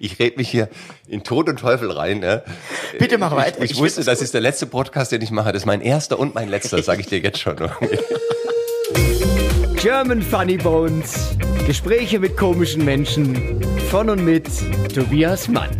Ich rede mich hier in Tod und Teufel rein. Ne? Bitte mach weiter. Ich, ich, wusste, das ist der letzte Podcast, den ich mache. Das ist mein erster und mein letzter, sage ich dir jetzt schon. German Funny Bones. Gespräche mit komischen Menschen. Von und mit Tobias Mann.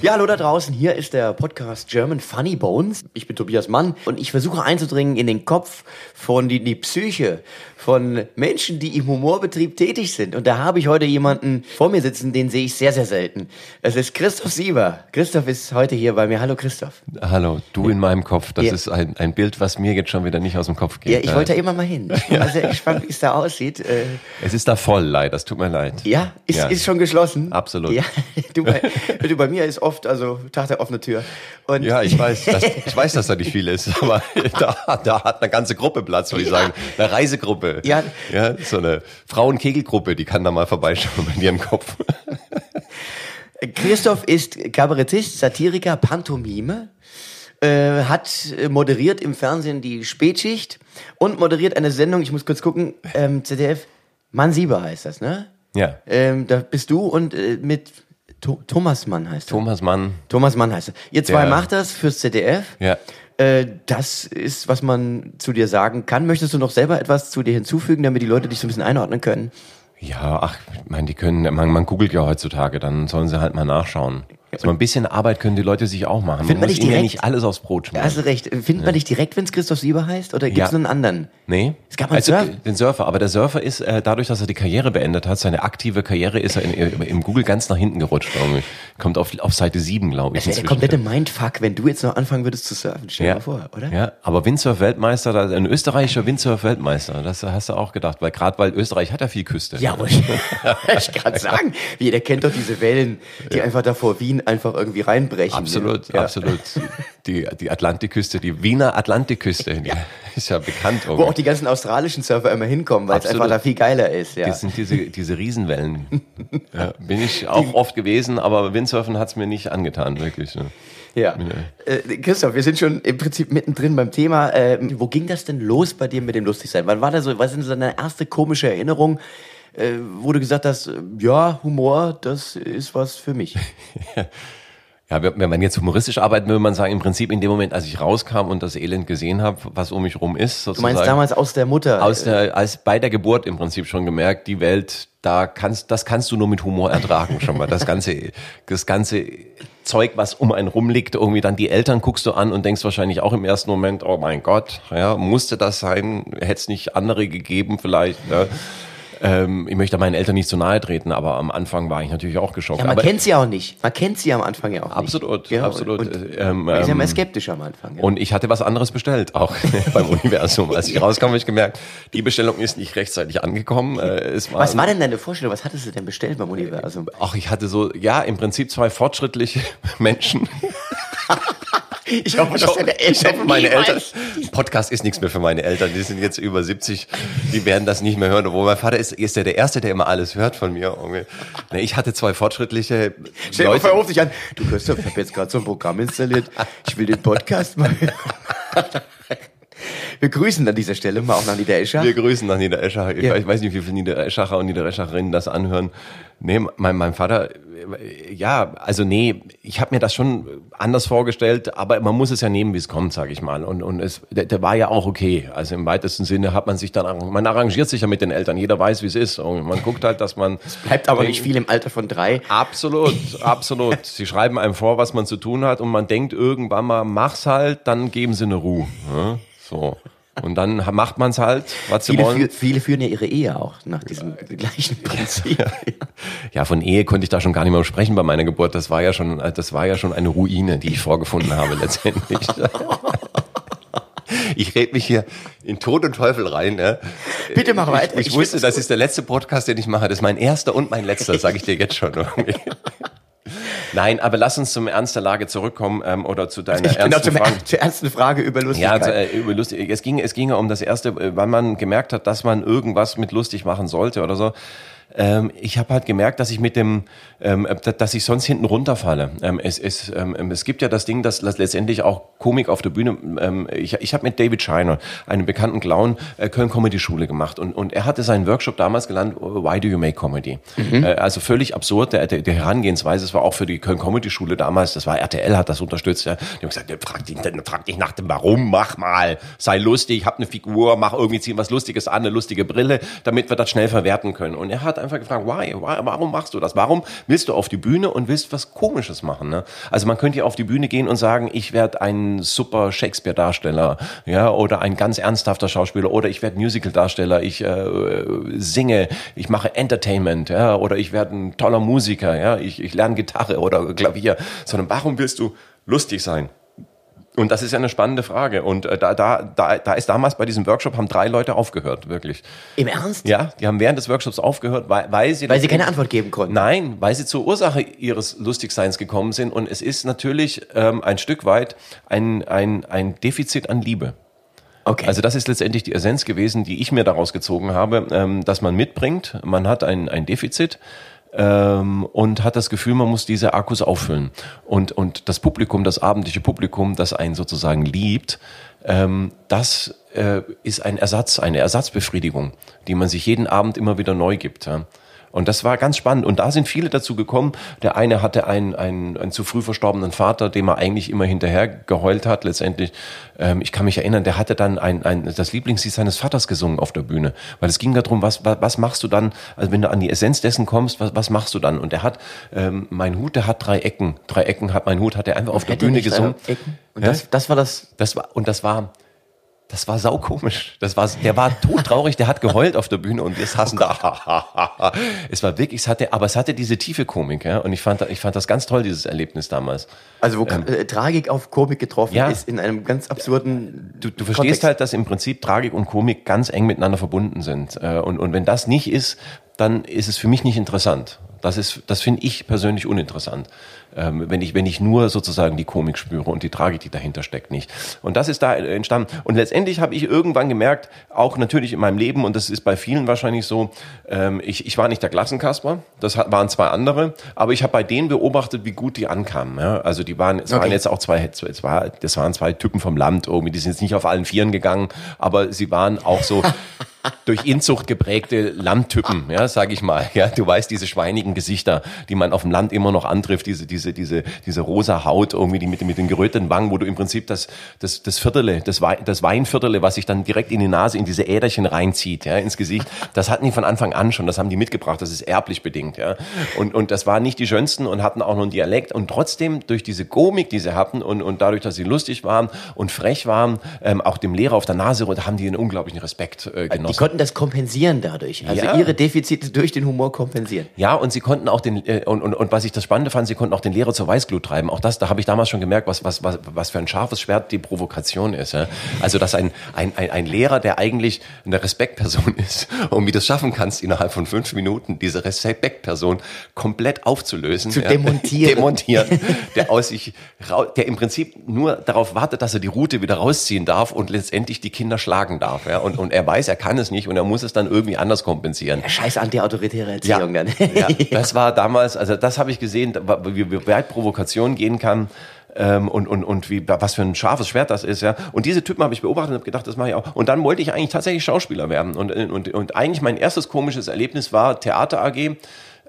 Ja, hallo da draußen. Hier ist der Podcast German Funny Bones. Ich bin Tobias Mann und ich versuche einzudringen in den Kopf von die, die Psyche von Menschen, die im Humorbetrieb tätig sind. Und da habe ich heute jemanden vor mir sitzen, den sehe ich sehr, sehr selten. Es ist Christoph Sieber. Christoph ist heute hier bei mir. Hallo Christoph. Hallo, du in meinem Kopf. Das ja. ist ein, ein Bild, was mir jetzt schon wieder nicht aus dem Kopf geht. Ja, ich wollte da immer mal hin. Ich bin sehr gespannt, wie es da aussieht. Äh, es ist da voll, leider. Das tut mir leid. Ja, ist, ja. ist schon geschlossen. Absolut. Ja, du, bei, du, bei mir ist oft, also Tag der offene Tür. Und ja, ich weiß, dass, ich weiß, dass da nicht viel ist, aber da, da hat eine ganze Gruppe Platz, würde ich sagen. Eine Reisegruppe. Ja, ja so eine Frauenkegelgruppe, die kann da mal vorbeischauen bei dir im Kopf. Christoph ist Kabarettist, Satiriker, Pantomime, äh, hat moderiert im Fernsehen die Spätschicht und moderiert eine Sendung, ich muss kurz gucken, ähm, ZDF, Mann Sieber heißt das, ne? Ja. Ähm, da bist du und äh, mit Thomas Mann heißt er. Thomas Mann. Thomas Mann heißt er. Ihr zwei macht das fürs ZDF. Ja. Äh, das ist, was man zu dir sagen kann. Möchtest du noch selber etwas zu dir hinzufügen, damit die Leute dich so ein bisschen einordnen können? Ja, ach, ich meine, die können, man, man googelt ja heutzutage, dann sollen sie halt mal nachschauen. So ein bisschen Arbeit können die Leute sich auch machen. Findet man, man muss ihnen ja nicht alles aufs Brot schmieren. Hast du recht. Findet ja. man dich direkt, wenn es Christoph Sieber heißt? Oder gibt es ja. einen anderen? Nee. Es gab einen also, Surfer. Den Surfer. Aber der Surfer ist, äh, dadurch, dass er die Karriere beendet hat, seine aktive Karriere, ist er in, im Google ganz nach hinten gerutscht. Irgendwie. Kommt auf, auf Seite 7, glaube ich. Das wäre der komplette Mindfuck, wenn du jetzt noch anfangen würdest zu surfen. Stell dir mal vor, oder? Ja, aber Windsurf-Weltmeister, ein österreichischer Windsurf-Weltmeister, das hast du auch gedacht. Weil gerade weil Österreich hat ja viel Küste. Ja, aber ich, ich kann sagen, jeder kennt doch diese Wellen, die einfach da vor Wien einfach irgendwie rein einbrechen. Absolut, ja. absolut. Die, die Atlantikküste, die Wiener Atlantikküste, ja. ist ja bekannt. Irgendwie. Wo auch die ganzen australischen Surfer immer hinkommen, weil es einfach da viel geiler ist. Ja. Das sind diese, diese Riesenwellen. ja, bin ich auch oft gewesen, aber Windsurfen hat es mir nicht angetan, wirklich. Ne? Ja. Äh, Christoph, wir sind schon im Prinzip mittendrin beim Thema. Äh, wo ging das denn los bei dir mit dem Lustigsein? Wann war da so, was sind so deine erste komische Erinnerung, äh, wo du gesagt hast, ja, Humor, das ist was für mich? Ja, wenn man jetzt humoristisch arbeitet, würde man sagen, im Prinzip in dem Moment, als ich rauskam und das Elend gesehen habe, was um mich rum ist. Sozusagen, du meinst damals aus der Mutter? Aus der, als bei der Geburt im Prinzip schon gemerkt, die Welt, da kannst, das kannst du nur mit Humor ertragen schon mal. Das ganze, das ganze Zeug, was um einen rumliegt, irgendwie dann die Eltern guckst du an und denkst wahrscheinlich auch im ersten Moment, oh mein Gott, ja, musste das sein? Hätte es nicht andere gegeben vielleicht? Ja. Ähm, ich möchte meinen Eltern nicht zu nahe treten, aber am Anfang war ich natürlich auch geschockt. Ja, man aber kennt sie auch nicht. Man kennt sie am Anfang ja auch absolut, nicht. Absolut, absolut. Ähm, man ist ja mal skeptisch am Anfang. Ja. Und ich hatte was anderes bestellt, auch beim Universum. Als ich rauskam, habe ich gemerkt, die Bestellung ist nicht rechtzeitig angekommen. Äh, war was war denn deine Vorstellung? Was hattest du denn bestellt beim Universum? Ach, ich hatte so, ja, im Prinzip zwei fortschrittliche Menschen. Ich hoffe, dass deine Eltern ich hoffe, meine Eltern. Podcast ist nichts mehr für meine Eltern. Die sind jetzt über 70. Die werden das nicht mehr hören. Obwohl mein Vater ist, ist ja der Erste, der immer alles hört von mir. Ich hatte zwei fortschrittliche Stell Leute. Stell dich an. Du Christoph, ich habe jetzt gerade so ein Programm installiert. Ich will den Podcast mal. Wir grüßen an dieser Stelle mal auch nach Niedereschach. Wir grüßen nach Niedereschach. Ich, ja. ich weiß nicht, wie viele Niedereschacher und Niedereschacherinnen das anhören. Nee, mein, mein Vater, ja, also nee, ich habe mir das schon anders vorgestellt, aber man muss es ja nehmen, wie es kommt, sage ich mal. Und, und es, der, der war ja auch okay. Also im weitesten Sinne hat man sich dann, man arrangiert sich ja mit den Eltern. Jeder weiß, wie es ist. Und man guckt halt, dass man. Es bleibt aber nicht viel im Alter von drei. Absolut, absolut. Sie schreiben einem vor, was man zu tun hat, und man denkt irgendwann mal, mach's halt, dann geben sie eine Ruhe. Ja? So. Und dann macht man es halt, was viele sie wollen. Für, viele führen ja ihre Ehe auch nach diesem gleichen Prinzip. Ja, von Ehe konnte ich da schon gar nicht mehr sprechen bei meiner Geburt. Das war ja schon, das war ja schon eine Ruine, die ich vorgefunden habe letztendlich. Ich rede mich hier in Tod und Teufel rein. Ne? Bitte mach weiter. Ich, ich wusste, das ist der letzte Podcast, den ich mache. Das ist mein erster und mein letzter, sage ich dir jetzt schon. Nein, aber lass uns zum Ernst der Lage zurückkommen ähm, oder zu deiner ich ernsten genau, Frage. Zur ernsten Frage über Lustigkeit. Ja, äh, über lustig. Es ging, es ging um das erste, äh, wann man gemerkt hat, dass man irgendwas mit lustig machen sollte oder so. Ähm, ich habe halt gemerkt, dass ich mit dem, ähm, dass ich sonst hinten runterfalle. Ähm, es, es, ähm, es gibt ja das Ding, dass, dass letztendlich auch Komik auf der Bühne. Ähm, ich ich habe mit David Shiner, einem bekannten Clown, äh, Köln Comedy Schule gemacht und, und er hatte seinen Workshop damals gelernt, Why do you make comedy? Mhm. Äh, also völlig absurd der, der, der Herangehensweise. Es war auch für die Köln Comedy Schule damals. Das war RTL hat das unterstützt. Ja. Die haben gesagt, frag dich, frag dich nach dem Warum, mach mal, sei lustig, hab eine Figur, mach irgendwie zieh was Lustiges an, eine lustige Brille, damit wir das schnell verwerten können. Und er hat einfach gefragt, why, why warum machst du das? Warum willst du auf die Bühne und willst was Komisches machen? Ne? Also man könnte ja auf die Bühne gehen und sagen, ich werde ein super Shakespeare-Darsteller, ja, oder ein ganz ernsthafter Schauspieler, oder ich werde Musical-Darsteller, ich äh, singe, ich mache Entertainment, ja, oder ich werde ein toller Musiker, ja, ich, ich lerne Gitarre oder Klavier, sondern warum willst du lustig sein? Und das ist ja eine spannende Frage. Und äh, da, da, da, da ist damals bei diesem Workshop haben drei Leute aufgehört, wirklich. Im Ernst? Ja, die haben während des Workshops aufgehört, weil, weil sie weil sie keine Antwort geben konnten. Nein, weil sie zur Ursache ihres Lustigseins gekommen sind. Und es ist natürlich ähm, ein Stück weit ein, ein, ein Defizit an Liebe. Okay. Also das ist letztendlich die Essenz gewesen, die ich mir daraus gezogen habe, ähm, dass man mitbringt, man hat ein, ein Defizit ähm, und hat das Gefühl, man muss diese Akkus auffüllen. Und, und das Publikum, das abendliche Publikum, das einen sozusagen liebt, ähm, das äh, ist ein Ersatz, eine Ersatzbefriedigung, die man sich jeden Abend immer wieder neu gibt. Ja. Und das war ganz spannend. Und da sind viele dazu gekommen. Der eine hatte einen, einen, einen zu früh verstorbenen Vater, dem er eigentlich immer hinterher geheult hat. Letztendlich, ähm, ich kann mich erinnern, der hatte dann ein, ein, das Lieblingslied seines Vaters gesungen auf der Bühne. Weil es ging darum, was, was, was machst du dann, also wenn du an die Essenz dessen kommst, was, was machst du dann? Und der hat, ähm, mein Hut, der hat drei Ecken. Drei Ecken hat mein Hut, hat er einfach auf der Bühne gesungen. Ecken? Und das, das war das? Das war, und das war, das war saukomisch. Das war, der war todtraurig, der hat geheult auf der Bühne und wir saßen oh da. es war wirklich, es hatte, aber es hatte diese tiefe Komik, ja. Und ich fand, ich fand das ganz toll, dieses Erlebnis damals. Also wo ähm, äh, Tragik auf Komik getroffen ja, ist in einem ganz absurden. Du, du verstehst Kontext. halt, dass im Prinzip Tragik und Komik ganz eng miteinander verbunden sind. Äh, und, und wenn das nicht ist, dann ist es für mich nicht interessant. Das ist, das finde ich persönlich uninteressant ähm, wenn ich wenn ich nur sozusagen die Komik spüre und die Tragik, die dahinter steckt, nicht. Und das ist da entstanden. Und letztendlich habe ich irgendwann gemerkt, auch natürlich in meinem Leben und das ist bei vielen wahrscheinlich so, ähm, ich ich war nicht der Klassenkasper, das waren zwei andere, aber ich habe bei denen beobachtet, wie gut die ankamen. Ja? Also die waren, es okay. waren jetzt auch zwei, es war, das waren zwei Typen vom Land irgendwie, die sind jetzt nicht auf allen Vieren gegangen, aber sie waren auch so durch Inzucht geprägte Landtypen, ja, sag ich mal. Ja, du weißt diese schweinigen Gesichter, die man auf dem Land immer noch antrifft, diese diese diese diese rosa Haut irgendwie die mit mit den geröteten Wangen, wo du im Prinzip das das das Viertele, das Wein, das Weinviertele, was sich dann direkt in die Nase in diese Äderchen reinzieht, ja, ins Gesicht. Das hatten die von Anfang an schon, das haben die mitgebracht, das ist erblich bedingt, ja. Und und das waren nicht die schönsten und hatten auch noch einen Dialekt und trotzdem durch diese Komik, die sie hatten und und dadurch, dass sie lustig waren und frech waren, ähm, auch dem Lehrer auf der Nase haben die einen unglaublichen Respekt äh, genossen konnten das kompensieren dadurch. Also ja. ihre Defizite durch den Humor kompensieren. Ja, und sie konnten auch den, äh, und, und, und was ich das Spannende fand, sie konnten auch den Lehrer zur Weißglut treiben. Auch das, da habe ich damals schon gemerkt, was, was, was, was für ein scharfes Schwert die Provokation ist. Ja? Also, dass ein, ein, ein, ein Lehrer, der eigentlich eine Respektperson ist, und wie du es schaffen kannst, innerhalb von fünf Minuten diese Respektperson komplett aufzulösen. Zu ja? demontieren. demontieren. Der aus sich, der im Prinzip nur darauf wartet, dass er die Route wieder rausziehen darf und letztendlich die Kinder schlagen darf. Ja? Und, und er weiß, er kann es nicht und er muss es dann irgendwie anders kompensieren. Ja, scheiß anti-autoritäre Erziehung ja, dann. ja, das war damals, also das habe ich gesehen, wie, wie weit Provokation gehen kann. Ähm, und, und, und wie, was für ein scharfes Schwert das ist, ja. Und diese Typen habe ich beobachtet und habe gedacht, das mache ich auch. Und dann wollte ich eigentlich tatsächlich Schauspieler werden. Und, und, und eigentlich mein erstes komisches Erlebnis war Theater AG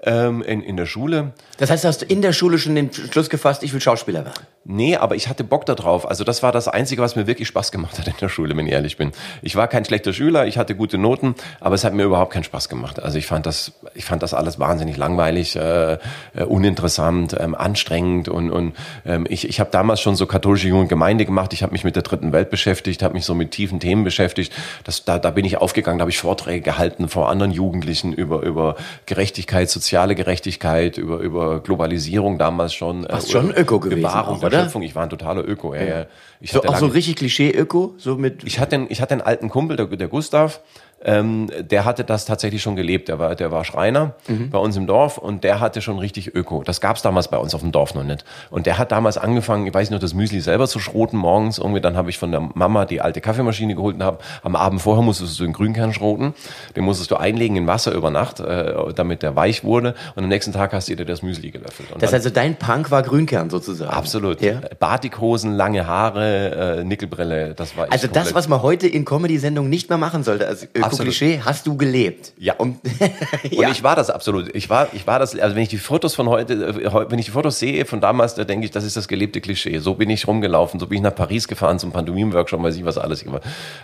ähm, in, in der Schule. Das heißt, hast du in der Schule schon den Schluss gefasst, ich will Schauspieler werden? Nee, aber ich hatte Bock darauf. Also das war das Einzige, was mir wirklich Spaß gemacht hat in der Schule, wenn ich ehrlich bin. Ich war kein schlechter Schüler, ich hatte gute Noten, aber es hat mir überhaupt keinen Spaß gemacht. Also ich fand das, ich fand das alles wahnsinnig langweilig, äh, äh, uninteressant, ähm, anstrengend und, und ähm, ich, ich habe damals schon so katholische junge Gemeinde gemacht. Ich habe mich mit der dritten Welt beschäftigt, habe mich so mit tiefen Themen beschäftigt. Das, da, da bin ich aufgegangen, da habe ich Vorträge gehalten vor anderen Jugendlichen über über Gerechtigkeit, soziale Gerechtigkeit, über über Globalisierung damals schon. Äh, schon Öko gewesen, Bewahrung oder? Schöpfung. Ich war ein totaler Öko. Ja. Ja. Ich so, auch lange, so richtig Klischee-Öko? So mit ich, hatte einen, ich hatte einen alten Kumpel, der, der Gustav, ähm, der hatte das tatsächlich schon gelebt. Der war, der war Schreiner Mhm. bei uns im Dorf und der hatte schon richtig Öko. Das gab's damals bei uns auf dem Dorf noch nicht. Und der hat damals angefangen, ich weiß nicht, das Müsli selber zu schroten morgens. Irgendwie dann habe ich von der Mama die alte Kaffeemaschine geholt und habe am Abend vorher musstest du den Grünkern schroten. Den musstest du einlegen in Wasser über Nacht, äh, damit der weich wurde. Und am nächsten Tag hast du dir das Müsli gelöffelt. Und Das heißt, also dein Punk war Grünkern sozusagen. Absolut. Ja. Batikhosen, lange Haare, äh, Nickelbrille, das war ich Also das, was man heute in Comedy-Sendungen nicht mehr machen sollte, als Absolut. Öko-Klischee, hast du gelebt. Ja. Und, Und ich war das absolut. Ich war, ich war das, also wenn ich die Fotos von heute, äh, wenn ich die Fotos sehe von damals, da denke ich, das ist das gelebte Klischee. So bin ich rumgelaufen, so bin ich nach Paris gefahren zum Pantomim-Workshop, weiß ich was alles.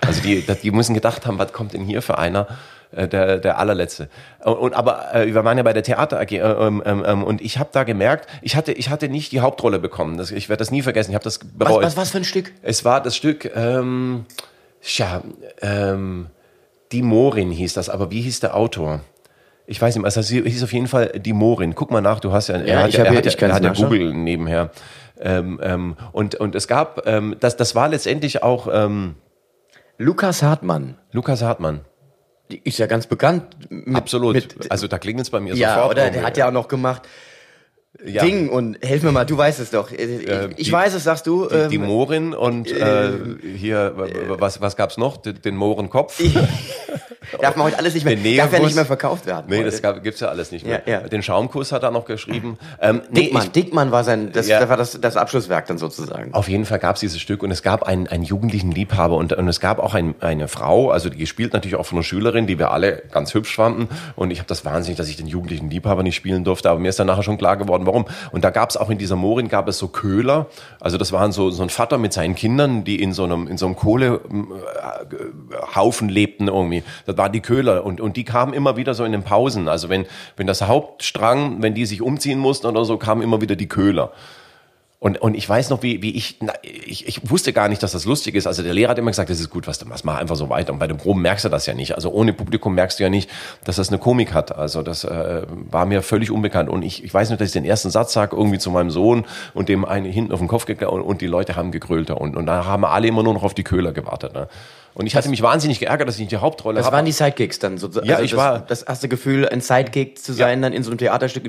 Also die, die müssen gedacht haben, was kommt denn hier für einer? Äh, Der, der allerletzte. Und, und aber äh, wir waren ja bei der Theater AG äh, ähm, ähm, ähm, und ich habe da gemerkt, ich hatte ich hatte nicht die Hauptrolle bekommen. Das, ich werde das nie vergessen. Ich habe das was, bereut. was, was für ein Stück? Es war das Stück, ähm, tja, ähm, Die Morin hieß das, aber wie hieß der Autor? Ich weiß nicht, also es hieß auf jeden Fall Die Morin. Guck mal nach, du hast ja, er hat ich ja, hab er hier- hat ja, ich er hat ja. Google nebenher. Ähm, ähm, und, und es gab, ähm, das, das war letztendlich auch ähm, Lukas Hartmann. Lukas Hartmann. Die ist ja ganz bekannt. Mit, Absolut. Mit, also da klingt es bei mir ja, sofort. oder? Der hat ja auch noch gemacht Ja. Ding und helf mir mal, du weißt es doch. Ich, Äh, ich die- weiß es, sagst du. Die, ähm, die Morin und äh, hier, w- w- was, was gab's noch? Den, den Mohrenkopf? darf man heute alles nicht mehr, darf ja nicht mehr verkauft werden. Nee, heute. das gab, gibt's ja alles nicht mehr. Ja, ja. Den Schaumkuss hat er noch geschrieben. Ähm, nee, Dickmann, ich, Dickmann war sein, das, das war das, das Abschlusswerk dann sozusagen. Auf jeden Fall gab es dieses Stück und es gab einen, einen jugendlichen Liebhaber und, und es gab auch ein, eine Frau, also die gespielt natürlich auch von einer Schülerin, die wir alle ganz hübsch fanden und ich habe das wahnsinnig, dass ich den jugendlichen Liebhaber nicht spielen durfte, aber mir ist dann nachher schon klar geworden, warum. Und da gab es auch in dieser Morin gab es so Köhler, also das waren so so ein Vater mit seinen Kindern, die in so einem in so einem Kohlehaufen lebten irgendwie. Das waren die Köhler und und die kamen immer wieder so in den Pausen, also wenn wenn das Hauptstrang, wenn die sich umziehen mussten oder so, kamen immer wieder die Köhler. Und, und ich weiß noch, wie, wie ich, na, ich, ich wusste gar nicht, dass das lustig ist. Also der Lehrer hat immer gesagt, das ist gut, was du machst, mach einfach so weiter. Und bei den Proben merkst du das ja nicht. Also ohne Publikum merkst du ja nicht, dass das eine Komik hat. Also das äh, war mir völlig unbekannt. Und ich, ich weiß nicht, dass ich den ersten Satz sage, irgendwie zu meinem Sohn und dem einen hinten auf den Kopf gegangen und, und die Leute haben gegrölt. Und, und da haben alle immer nur noch auf die Köhler gewartet. Ne? Und ich hatte mich wahnsinnig geärgert, dass ich nicht die Hauptrolle Das habe. waren die Sidekicks dann sozusagen. Ja, ich das, war- Das erste Gefühl, ein Sidekick zu sein, dann in so einem Theaterstück,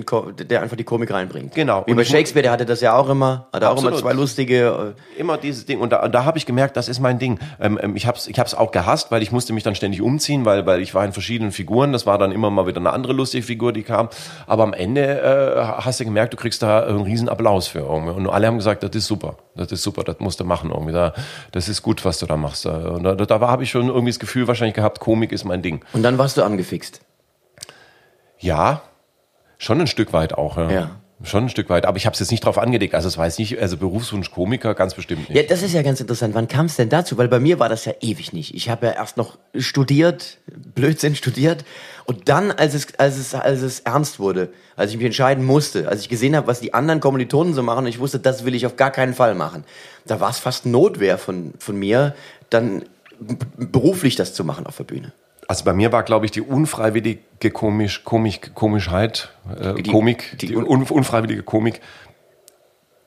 der einfach die Komik reinbringt. Genau. Wie Und bei Shakespeare, der hatte das ja auch immer. Hat er auch immer Absolut. zwei lustige. äh, immer dieses Ding und da, und da habe ich gemerkt, das ist mein Ding. Ähm, ähm, ich habe es ich hab's auch gehasst, weil ich musste mich dann ständig umziehen, weil, weil ich war in verschiedenen Figuren. Das war dann immer mal wieder eine andere lustige Figur, die kam. Aber am Ende äh, hast du gemerkt, du kriegst da einen riesen Applaus für irgendwie. Und alle haben gesagt, das ist super, das ist super, das musst du machen irgendwie. Da, das ist gut, was du da machst. Und da, da habe ich schon irgendwie das Gefühl wahrscheinlich gehabt, Komik ist mein Ding. Und dann warst du angefixt. Ja, schon ein Stück weit auch. Ja. Ja. Schon ein Stück weit, aber ich habe es jetzt nicht drauf angelegt. Also es war jetzt nicht, also Berufswunsch Komiker ganz bestimmt nicht. Ja, das ist ja ganz interessant. Wann kam es denn dazu? Weil bei mir war das ja ewig nicht. Ich habe ja erst noch studiert, Blödsinn studiert. Und dann, als es, als es, als es ernst wurde, als ich mich entscheiden musste, als ich gesehen habe, was die anderen Kommilitonen so machen, und ich wusste, das will ich auf gar keinen Fall machen. Da war es fast Notwehr von, von mir, dann beruflich das zu machen auf der Bühne. Also bei mir war, glaube ich, die unfreiwillige Komisch, Komik, Komischheit, äh, Die- Komik, die die, un, unfreiwillige Komik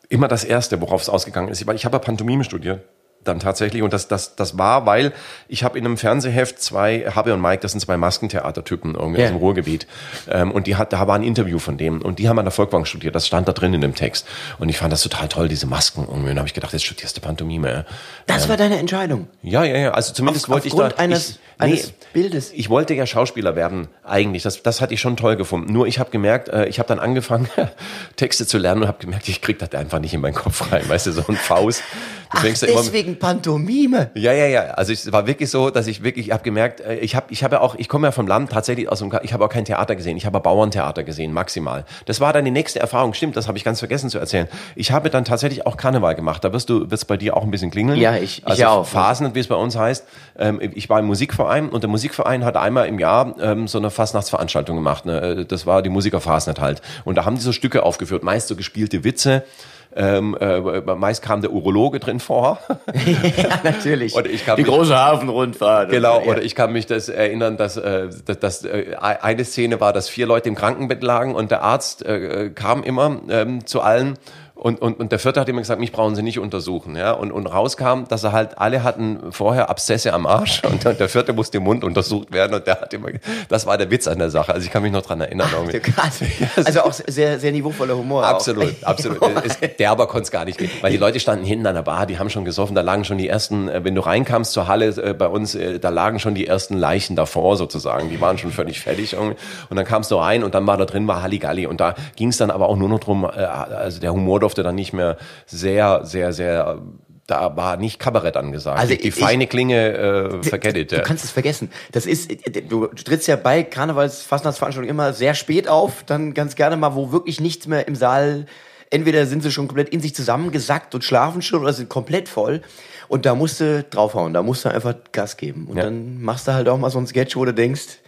immer das Erste, worauf es ausgegangen ist. Weil ich habe ja Pantomime studiert. Dann tatsächlich, und das, das, das war, weil ich habe in einem Fernsehheft zwei, Habe und Mike, das sind zwei Maskentheatertypen irgendwie Ja. aus dem Ruhrgebiet. Ähm, und die hat, da war ein Interview von dem. Und die haben an der Volkwang studiert, das stand da drin in dem Text. Und ich fand das total toll, diese Masken irgendwie. Und dann habe ich gedacht, jetzt studierst du Pantomime. Das war deine Entscheidung. Ja, ja, ja. Also zumindest Auf- wollte ich aufgrund da. eines- ich, eines Bildes. Ich wollte ja Schauspieler werden, eigentlich. Das, das hatte ich schon toll gefunden. Nur ich habe gemerkt, äh, ich habe dann angefangen, Texte zu lernen und habe gemerkt, ich krieg das einfach nicht in meinen Kopf rein. Weißt du, so ein Faust. Ach, Deswegen immer- Pantomime. ja, ja, ja. Also es war wirklich so, dass ich wirklich, ich habe gemerkt, äh, ich habe, ich habe ja auch, ich komme ja vom Land tatsächlich aus dem, ich habe auch kein Theater gesehen, ich habe Bauerntheater gesehen, maximal. Das war dann die nächste Erfahrung. Stimmt, das habe ich ganz vergessen zu erzählen. Ich habe dann tatsächlich auch Karneval gemacht. Da wirst du, wird's bei dir auch ein bisschen klingeln. Ja, ich- ich also auch. Phasen, wie es bei uns heißt. Ähm, ich war im Musikverein und der Musikverein hat einmal im Jahr ähm, so eine Fastnachtsveranstaltung gemacht. Ne? Das war die Musiker Fastnet halt. Und da haben die so Stücke aufgeführt, meist so gespielte Witze. Ähm, äh, meist kam der Urologe drin vor. ja, natürlich. Und ich kann die mich- große Hafenrundfahrt. Genau, Ja. oder ich kann mich das erinnern, dass, äh, dass, dass äh, eine Szene war, dass vier Leute im Krankenbett lagen und der Arzt äh, kam immer ähm, zu allen Und, und, und der vierte hat immer gesagt, mich brauchen Sie nicht untersuchen. Ja? Und, und rauskam, dass er halt, alle hatten vorher Abszesse am Arsch und, und der vierte musste im Mund untersucht werden und der hat immer, das war der Witz an der Sache. Also ich kann mich noch dran erinnern. Ach, krass. Also auch sehr, sehr niveauvoller Humor. Absolut, auch. absolut. Es, der aber konnte es gar nicht mit, weil die Leute standen hinten an der Bar, die haben schon gesoffen, da lagen schon die ersten, äh, wenn du reinkamst zur Halle äh, bei uns, äh, da lagen schon die ersten Leichen davor sozusagen, die waren schon völlig fertig irgendwie. und dann kamst du rein und dann war da drin war Halligalli und da ging es dann aber auch nur noch drum, also der Humor durfte dann nicht mehr sehr, sehr, sehr da war nicht Kabarett angesagt. Also die ich, feine Klinge äh, vergettet. Du, du kannst es vergessen. Das ist, du trittst ja bei Karnevals Fastnachtsveranstaltungen immer sehr spät auf, dann ganz gerne mal, wo wirklich nichts mehr im Saal. Entweder sind sie schon komplett in sich zusammengesackt und schlafen schon oder sind komplett voll. Und da musst du draufhauen, da musst du einfach Gas geben. Und ja. dann machst du halt auch mal so ein Sketch, wo du denkst,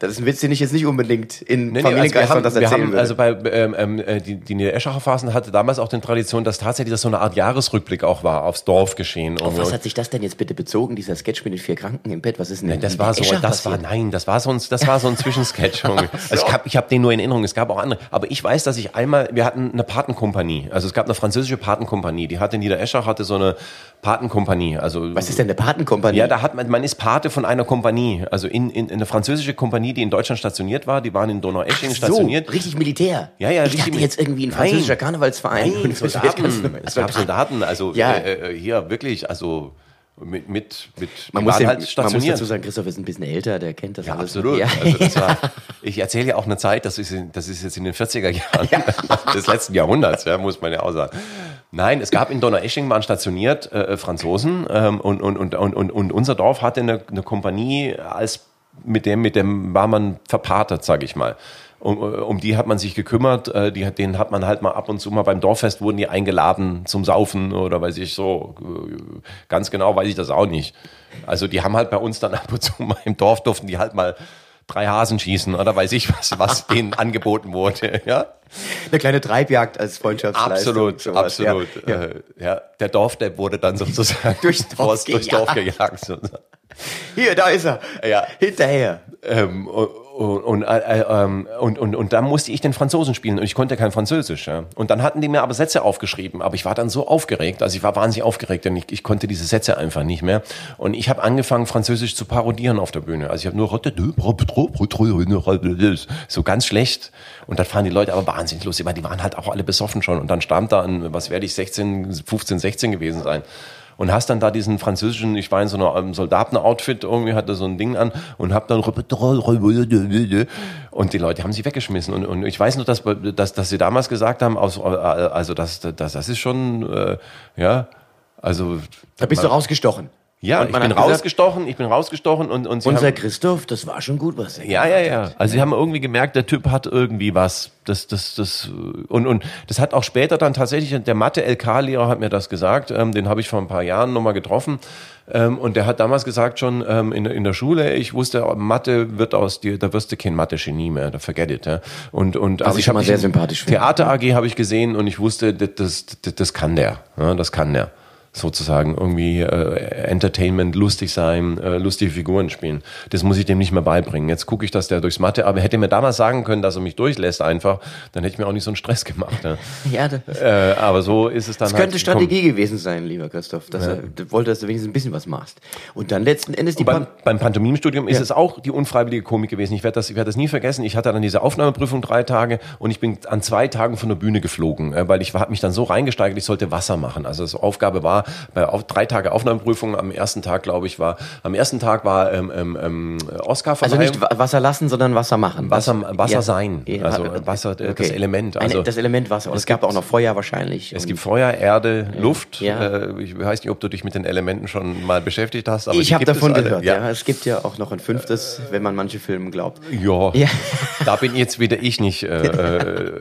das ist ein Witz, den ich jetzt nicht unbedingt in nee, Familiengeistern nee, also das erzählen haben, würde. Also bei ähm, ähm, äh, die, die Niedereschacher Phasen hatte damals auch den Tradition, dass tatsächlich das so eine Art Jahresrückblick auch war aufs Dorf geschehen. Auf was hat sich das denn jetzt bitte bezogen, dieser Sketch mit den vier Kranken im Bett? Was ist denn nein, das war so, das passiert? war nein, das war so ein, das war so ein Zwischensketch. so. Also ich habe ich hab den nur in Erinnerung. Es gab auch andere, aber ich weiß, dass ich einmal, wir hatten eine Patenkompanie. Also es gab eine französische Patenkompanie. Die hatte Niedereschach hatte so eine Patenkompanie. Also was ist denn eine Patenkompanie? Ja, da hat man, man ist Pate von einer Kompanie. Also in, in, in eine französische Kompanie, die in Deutschland stationiert war. Die waren in Donaueschingen so, stationiert. richtig Militär. Ja, ja, ich richtig. dachte jetzt irgendwie ein französischer Karnevalsverein. Nein, Soldaten. Es gab Soldaten. Also ja. äh, hier wirklich, also mit, mit, mit man, muss den, halt man muss dazu sagen, Christoph ist ein bisschen älter, der kennt das ja, alles. Absolut. Ja. Also war, ich erzähle ja auch eine Zeit, das ist, in, das ist jetzt in den 40er Jahren ja. des letzten Jahrhunderts, ja, muss man ja auch sagen. Nein, es gab in Donaueschingen waren stationiert äh, Franzosen ähm, und, und, und, und, und unser Dorf hatte eine, eine Kompanie als mit dem, mit dem war man verpatert, sage ich mal. Um, um die hat man sich gekümmert, äh, die, denen hat man halt mal ab und zu mal beim Dorffest wurden die eingeladen zum Saufen oder weiß ich so. Äh, ganz genau weiß ich das auch nicht. Also die haben halt bei uns dann ab und zu mal im Dorf durften die halt mal drei Hasen schießen oder weiß ich was, was denen angeboten wurde, ja. Eine kleine Treibjagd als Freundschaftsleistung. Absolut, sowas. absolut. Ja. Äh, ja. der Dorfdepp wurde dann sozusagen durchs Dorf, durchs Dorf gejagt. Hier, da ist er. Ja. Hinterher. Ähm, und, und, äh, ähm, und, und, und dann musste ich den Franzosen spielen und ich konnte kein Französisch. Ja. Und dann hatten die mir aber Sätze aufgeschrieben, aber ich war dann so aufgeregt, also ich war wahnsinnig aufgeregt, denn ich, ich konnte diese Sätze einfach nicht mehr. Und ich habe angefangen, Französisch zu parodieren auf der Bühne. Also ich habe nur so ganz schlecht. Und das fanden die Leute aber wahnsinnig lustig, weil die waren halt auch alle besoffen schon. Und dann stand da, ein, was werde ich, 16, 15, 16 gewesen sein und hast dann da diesen französischen, ich war in so einem Soldatenoutfit, irgendwie hatte so ein Ding an und hab dann und die Leute haben sich weggeschmissen und, und ich weiß noch, dass, dass, dass sie damals gesagt haben, also das, das, das ist schon, äh, ja, also. Da bist du rausgestochen. Ja, ich bin rausgestochen, ich bin rausgestochen und, und sie Unser haben, Christoph, das war schon gut, was er Ja, ja, ja. Hat. Also sie haben irgendwie gemerkt, der Typ hat irgendwie was. Das, das, das, und, und das hat auch später dann tatsächlich, der Mathe-LK-Lehrer hat mir das gesagt, ähm, den habe ich vor ein paar Jahren nochmal getroffen. Ähm, und der hat damals gesagt schon ähm, in, in der Schule, ich wusste, Mathe wird aus dir, da wirst du kein Mathe-Genie mehr, da forget it. Ja. Und, und, also ich habe sehr sympathisch Theater AG habe ich gesehen und ich wusste, das, das, das kann der. Ja, das kann der sozusagen irgendwie äh, Entertainment, lustig sein, äh, lustige Figuren spielen. Das muss ich dem nicht mehr beibringen. Jetzt gucke ich, dass der durchs Mathe, aber hätte mir damals sagen können, dass er mich durchlässt einfach, dann hätte ich mir auch nicht so einen Stress gemacht. Ja, ja äh, aber so ist es dann. Das könnte halt Strategie gewesen sein, lieber Christoph, dass ja. er wollte, dass du wenigstens ein bisschen was machst. Und dann letzten Endes die beim, beim Pantomimstudium ja. ist es auch die unfreiwillige Komik gewesen. Ich werde das, ich werde das nie vergessen. Ich hatte dann diese Aufnahmeprüfung drei Tage und ich bin an zwei Tagen von der Bühne geflogen, äh, weil ich habe mich dann so reingesteigert, ich sollte Wasser machen. Also das Aufgabe war bei auf, drei Tage Aufnahmeprüfung. Am ersten Tag, glaube ich, war, am ersten Tag war ähm, ähm, ähm Oscar Also nicht Wasser lassen, sondern Wasser machen. Wasser, Wasser ja. sein. Also Wasser, okay. das Element. Also Eine, das Element Wasser. Und es, es gab auch noch Feuer wahrscheinlich. Es gibt Feuer, Erde, Luft. Ja. Äh, ich weiß nicht, ob du dich mit den Elementen schon mal beschäftigt hast. Aber ich habe davon gehört, ja. ja. Es gibt ja auch noch ein fünftes, wenn man manche Filme glaubt. Ja, ja. da bin jetzt wieder ich nicht äh, äh,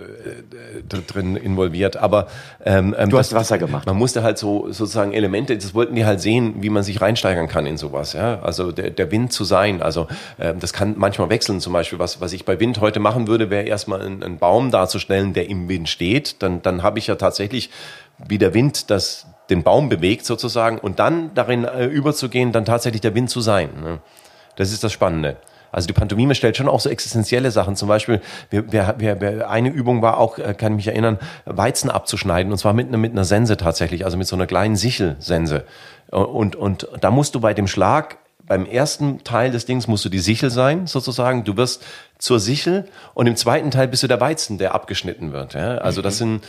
drin involviert. Aber ähm, ähm du hast Wasser gemacht. Man musste halt so sozusagen Elemente das wollten die halt sehen, wie man sich reinsteigern kann in sowas. Ja? Also der, der Wind zu sein. Also äh, das kann manchmal wechseln. Zum Beispiel, was, was ich bei Wind heute machen würde, wäre erstmal einen, einen Baum darzustellen, der im Wind steht. Dann, dann habe ich ja tatsächlich, wie der Wind das, den Baum bewegt sozusagen und dann darin äh, überzugehen, dann tatsächlich der Wind zu sein. Ne? Das ist das Spannende. Also die Pantomime stellt schon auch so existenzielle Sachen. Zum Beispiel, wir, wir, wir, eine Übung war auch, äh, kann ich mich erinnern, Weizen abzuschneiden und zwar mit, mit einer Sense tatsächlich, also mit so einer kleinen Sichelsense. Und, und da musst du bei dem Schlag beim ersten Teil des Dings musst du die Sichel sein, sozusagen. Du wirst zur Sichel und im zweiten Teil bist du der Weizen, der abgeschnitten wird. Ja? Also das mhm. sind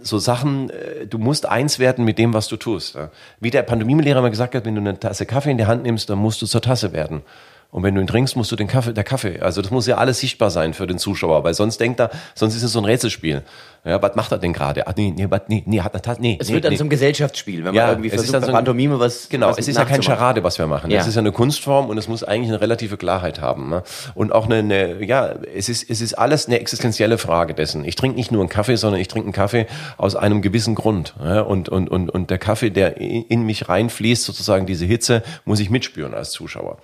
so Sachen, äh, du musst eins werden mit dem, was du tust. Wie der Pantomimelehrer mal gesagt hat, wenn du eine Tasse Kaffee in die Hand nimmst, dann musst du zur Tasse werden. Und wenn du ihn trinkst, musst du den Kaffee, der Kaffee. Also das muss ja alles sichtbar sein für den Zuschauer, weil sonst denkt er, sonst ist es so ein Rätselspiel. Ja, was macht er denn gerade? Ah, nee, nee, was, nee, nee, hat er, nee. Es nee, wird dann nee. zum Gesellschaftsspiel, wenn ja, man irgendwie versucht, bei so Pantomime was Genau, was es ist ja kein Charade, was wir machen. Ja. Es ist ja eine Kunstform und es muss eigentlich eine relative Klarheit haben. Ne? Und auch eine, eine, ja, es ist, es ist alles eine existenzielle Frage dessen. Ich trinke nicht nur einen Kaffee, sondern ich trinke einen Kaffee aus einem gewissen Grund. Ja? Und, und, und, und der Kaffee, der in mich reinfließt, sozusagen diese Hitze, muss ich mitspüren als Zuschauer.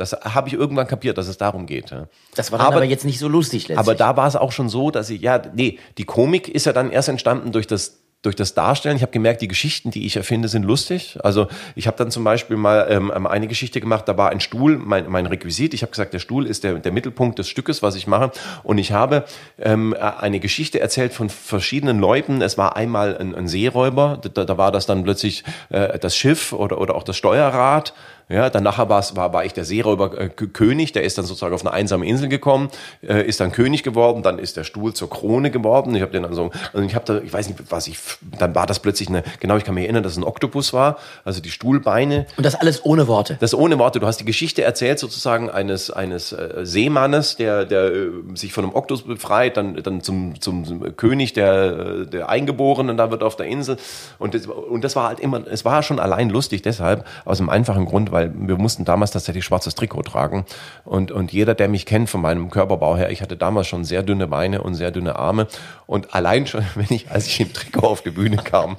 Das habe ich irgendwann kapiert, dass es darum geht. Das war dann aber, aber jetzt nicht so lustig letztlich. Aber da war es auch schon so, dass ich, ja, nee, die Komik ist ja dann erst entstanden durch das durch das Darstellen, ich habe gemerkt, die Geschichten, die ich erfinde, sind lustig. Also ich habe dann zum Beispiel mal ähm, ähm, eine Geschichte gemacht, da war ein Stuhl, mein, mein Requisit. Ich habe gesagt, der Stuhl ist der, der Mittelpunkt des Stückes, was ich mache. Und ich habe ähm, eine Geschichte erzählt von verschiedenen Leuten. Es war einmal ein, ein Seeräuber, da, da war das dann plötzlich äh, das Schiff oder, oder auch das Steuerrad. Ja, dann nachher war, war ich der Seeräuber äh, König, der ist dann sozusagen auf eine einsame Insel gekommen, äh, ist dann König geworden, dann ist der Stuhl zur Krone geworden. Ich habe den dann so, also ich habe da, ich weiß nicht, was ich, dann war das plötzlich eine, genau, ich kann mich erinnern, dass es ein Oktopus war, also die Stuhlbeine. Und das alles ohne Worte. Das ohne Worte. Du hast die Geschichte erzählt sozusagen eines eines äh, Seemannes, der der äh, sich von einem Oktopus befreit, dann dann zum zum König der der Eingeborenen da wird auf der Insel und das, und das war halt immer, es war schon allein lustig deshalb aus einem einfachen Grund, weil weil wir mussten damals tatsächlich schwarzes Trikot tragen. Und, und jeder, der mich kennt von meinem Körperbau her, ich hatte damals schon sehr dünne Beine und sehr dünne Arme. Und allein schon, wenn ich, als ich im Trikot auf die Bühne kam,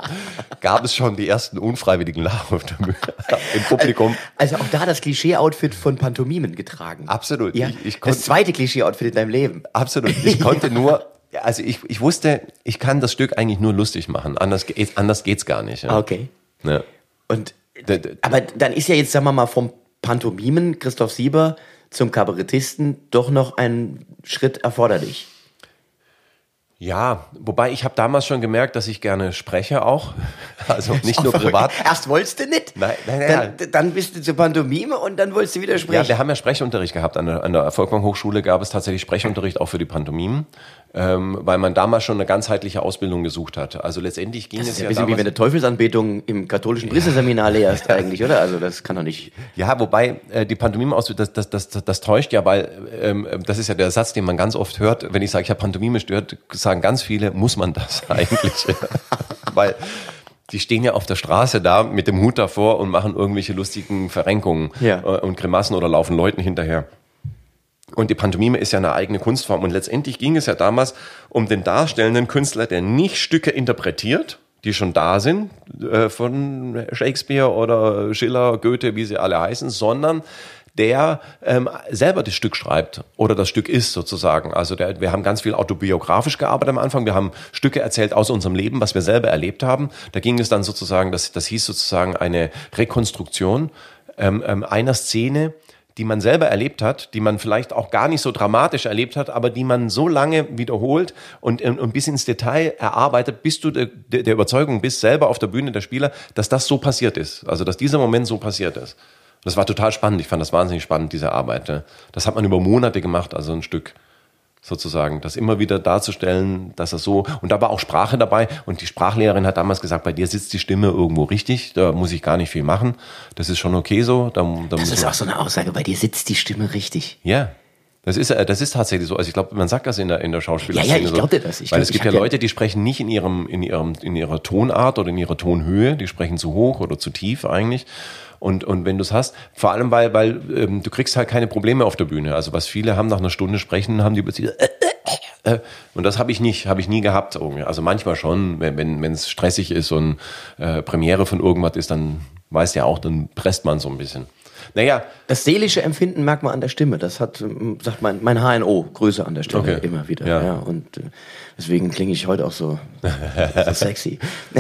gab es schon die ersten unfreiwilligen Lachen auf der Bühne, im Publikum. Also auch da das Klischee-Outfit von Pantomimen getragen. Absolut. Ja, ich, ich das zweite Klischee-Outfit in deinem Leben. Absolut. Ich konnte nur, also ich, ich wusste, ich kann das Stück eigentlich nur lustig machen. Anders, anders geht's gar nicht. Ja. Okay. Ja. Und aber dann ist ja jetzt, sagen wir mal, vom Pantomimen Christoph Sieber zum Kabarettisten doch noch ein Schritt erforderlich. Ja, wobei ich habe damals schon gemerkt, dass ich gerne spreche auch. Also nicht nur privat. Erst wolltest du nicht. Nein, nein, nein. Dann, dann bist du zur Pantomime und dann wolltest du wieder sprechen. Ja, wir haben ja Sprechunterricht gehabt. An der, an der Volkwang Hochschule gab es tatsächlich Sprechunterricht auch für die Pantomimen ähm, weil man damals schon eine ganzheitliche Ausbildung gesucht hat. Also letztendlich ging das es ist ja ein bisschen wie wenn du Teufelsanbetung im katholischen Priesterseminar lehrst eigentlich, oder? Also das kann doch nicht. Ja, wobei äh, die Pantomime aus das, das, das, das täuscht ja, weil ähm, das ist ja der Satz, den man ganz oft hört, wenn ich sage, ich habe Pantomime stört, sagen ganz viele, muss man das eigentlich? weil die stehen ja auf der Straße da mit dem Hut davor und machen irgendwelche lustigen Verrenkungen ja. Äh, und Grimassen oder laufen Leuten hinterher. Und die Pantomime ist ja eine eigene Kunstform. Und letztendlich ging es ja damals um den darstellenden Künstler, der nicht Stücke interpretiert, die schon da sind, äh, von Shakespeare oder Schiller, Goethe, wie sie alle heißen, sondern der ähm, selber das Stück schreibt oder das Stück ist sozusagen. Also der, wir haben ganz viel autobiografisch gearbeitet am Anfang. Wir haben Stücke erzählt aus unserem Leben, was wir selber erlebt haben. Da ging es dann sozusagen, das, das hieß sozusagen eine Rekonstruktion ähm, ähm, einer Szene, die man selber erlebt hat, die man vielleicht auch gar nicht so dramatisch erlebt hat, aber die man so lange wiederholt und, und bis ins Detail erarbeitet, bis du der, der Überzeugung bist, selber auf der Bühne der Spieler, dass das so passiert ist. Also, dass dieser Moment so passiert ist. Das war total spannend. Ich fand das wahnsinnig spannend, diese Arbeit. Das hat man über Monate gemacht, also ein Stück sozusagen, das immer wieder darzustellen, dass er so, und da war auch Sprache dabei und die Sprachlehrerin hat damals gesagt, bei dir sitzt die Stimme irgendwo richtig, da muss ich gar nicht viel machen, das ist schon okay so. Da, da das ist auch so eine Aussage, bei dir sitzt die Stimme richtig. Ja, das ist, äh, das ist tatsächlich so. Also ich glaube, man sagt das in der, in der Schauspielerszene Ja, ja, ich glaube das. Ich Weil glaub, es gibt ja Leute, die sprechen nicht in ihrem, in ihrem, in ihrer Tonart oder in ihrer Tonhöhe. Die sprechen zu hoch oder zu tief eigentlich. Und, und wenn du es hast, vor allem weil, weil ähm, du kriegst halt keine Probleme auf der Bühne. Also was viele haben nach einer Stunde sprechen, haben die plötzlich äh, äh, und das habe ich nicht, habe ich nie gehabt. Also manchmal schon, wenn wenn es stressig ist und äh, Premiere von irgendwas ist, dann weißt ja auch, dann presst man so ein bisschen. Naja. Das seelische Empfinden merkt man an der Stimme. Das hat, ähm, sagt mein, mein HNO, Größe an der Stimme okay. immer wieder. Ja. ja. und äh, deswegen klinge ich heute auch so, so sexy.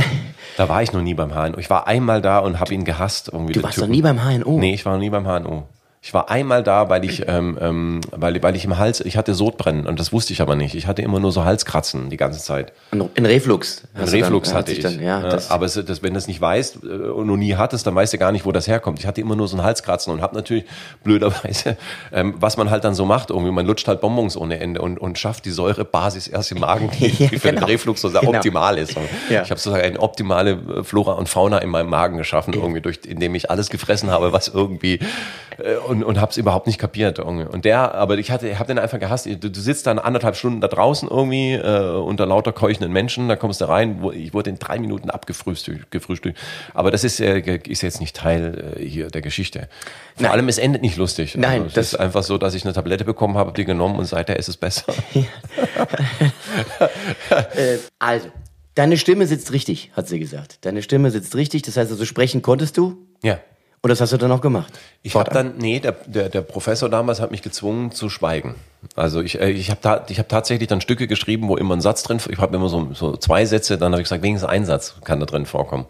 Da war ich noch nie beim HNO. Ich war einmal da und habe ihn gehasst. Irgendwie du warst Typen. noch nie beim HNO? Nee, ich war noch nie beim HNO. Ich war einmal da, weil ich, ähm, ähm, weil, weil ich im Hals, ich hatte Sodbrennen und das wusste ich aber nicht. Ich hatte immer nur so Halskratzen die ganze Zeit. Ein, ein Reflux. Ein Reflux dann, hatte ich. Dann, ja, das, aber es, das, wenn du es nicht weißt äh, und noch nie hattest, dann weißt du gar nicht, wo das herkommt. Ich hatte immer nur so ein Halskratzen und habe natürlich blöderweise, ähm, was man halt dann so macht, irgendwie, man lutscht halt Bonbons ohne Ende und, und schafft die Säurebasis erst im Magen, die, Ja, die für genau. den Reflux sozusagen Genau. optimal ist. Ja. Ich habe sozusagen eine optimale äh, Flora und Fauna in meinem Magen geschaffen, irgendwie durch, indem ich alles gefressen habe, was irgendwie äh, und, und habe es überhaupt nicht kapiert. Irgendwie. Und der, aber ich hatte, habe den einfach gehasst. Du, du sitzt dann anderthalb Stunden da draußen irgendwie äh, unter lauter keuchenden Menschen, da kommst du rein. Wo, ich wurde in drei Minuten abgefrühstückt. Gefrühstückt. Aber das ist, äh, ist jetzt nicht Teil äh, hier der Geschichte. Vor Nein. allem, es endet nicht lustig. Nein, also, es das- ist einfach so, dass ich eine Tablette bekommen habe, die genommen und seither ist es besser. äh, also, deine Stimme sitzt richtig, hat sie gesagt. Deine Stimme sitzt richtig, das heißt also, sprechen konntest du ja. Und das hast du dann auch gemacht. Ich habe dann, nee, der, der, der Professor damals hat mich gezwungen zu schweigen. Also ich, äh, ich habe ta ich hab tatsächlich dann Stücke geschrieben, wo immer ein Satz drin, ich habe immer so, so zwei Sätze, dann habe ich gesagt, wenigstens ein Satz kann da drin vorkommen.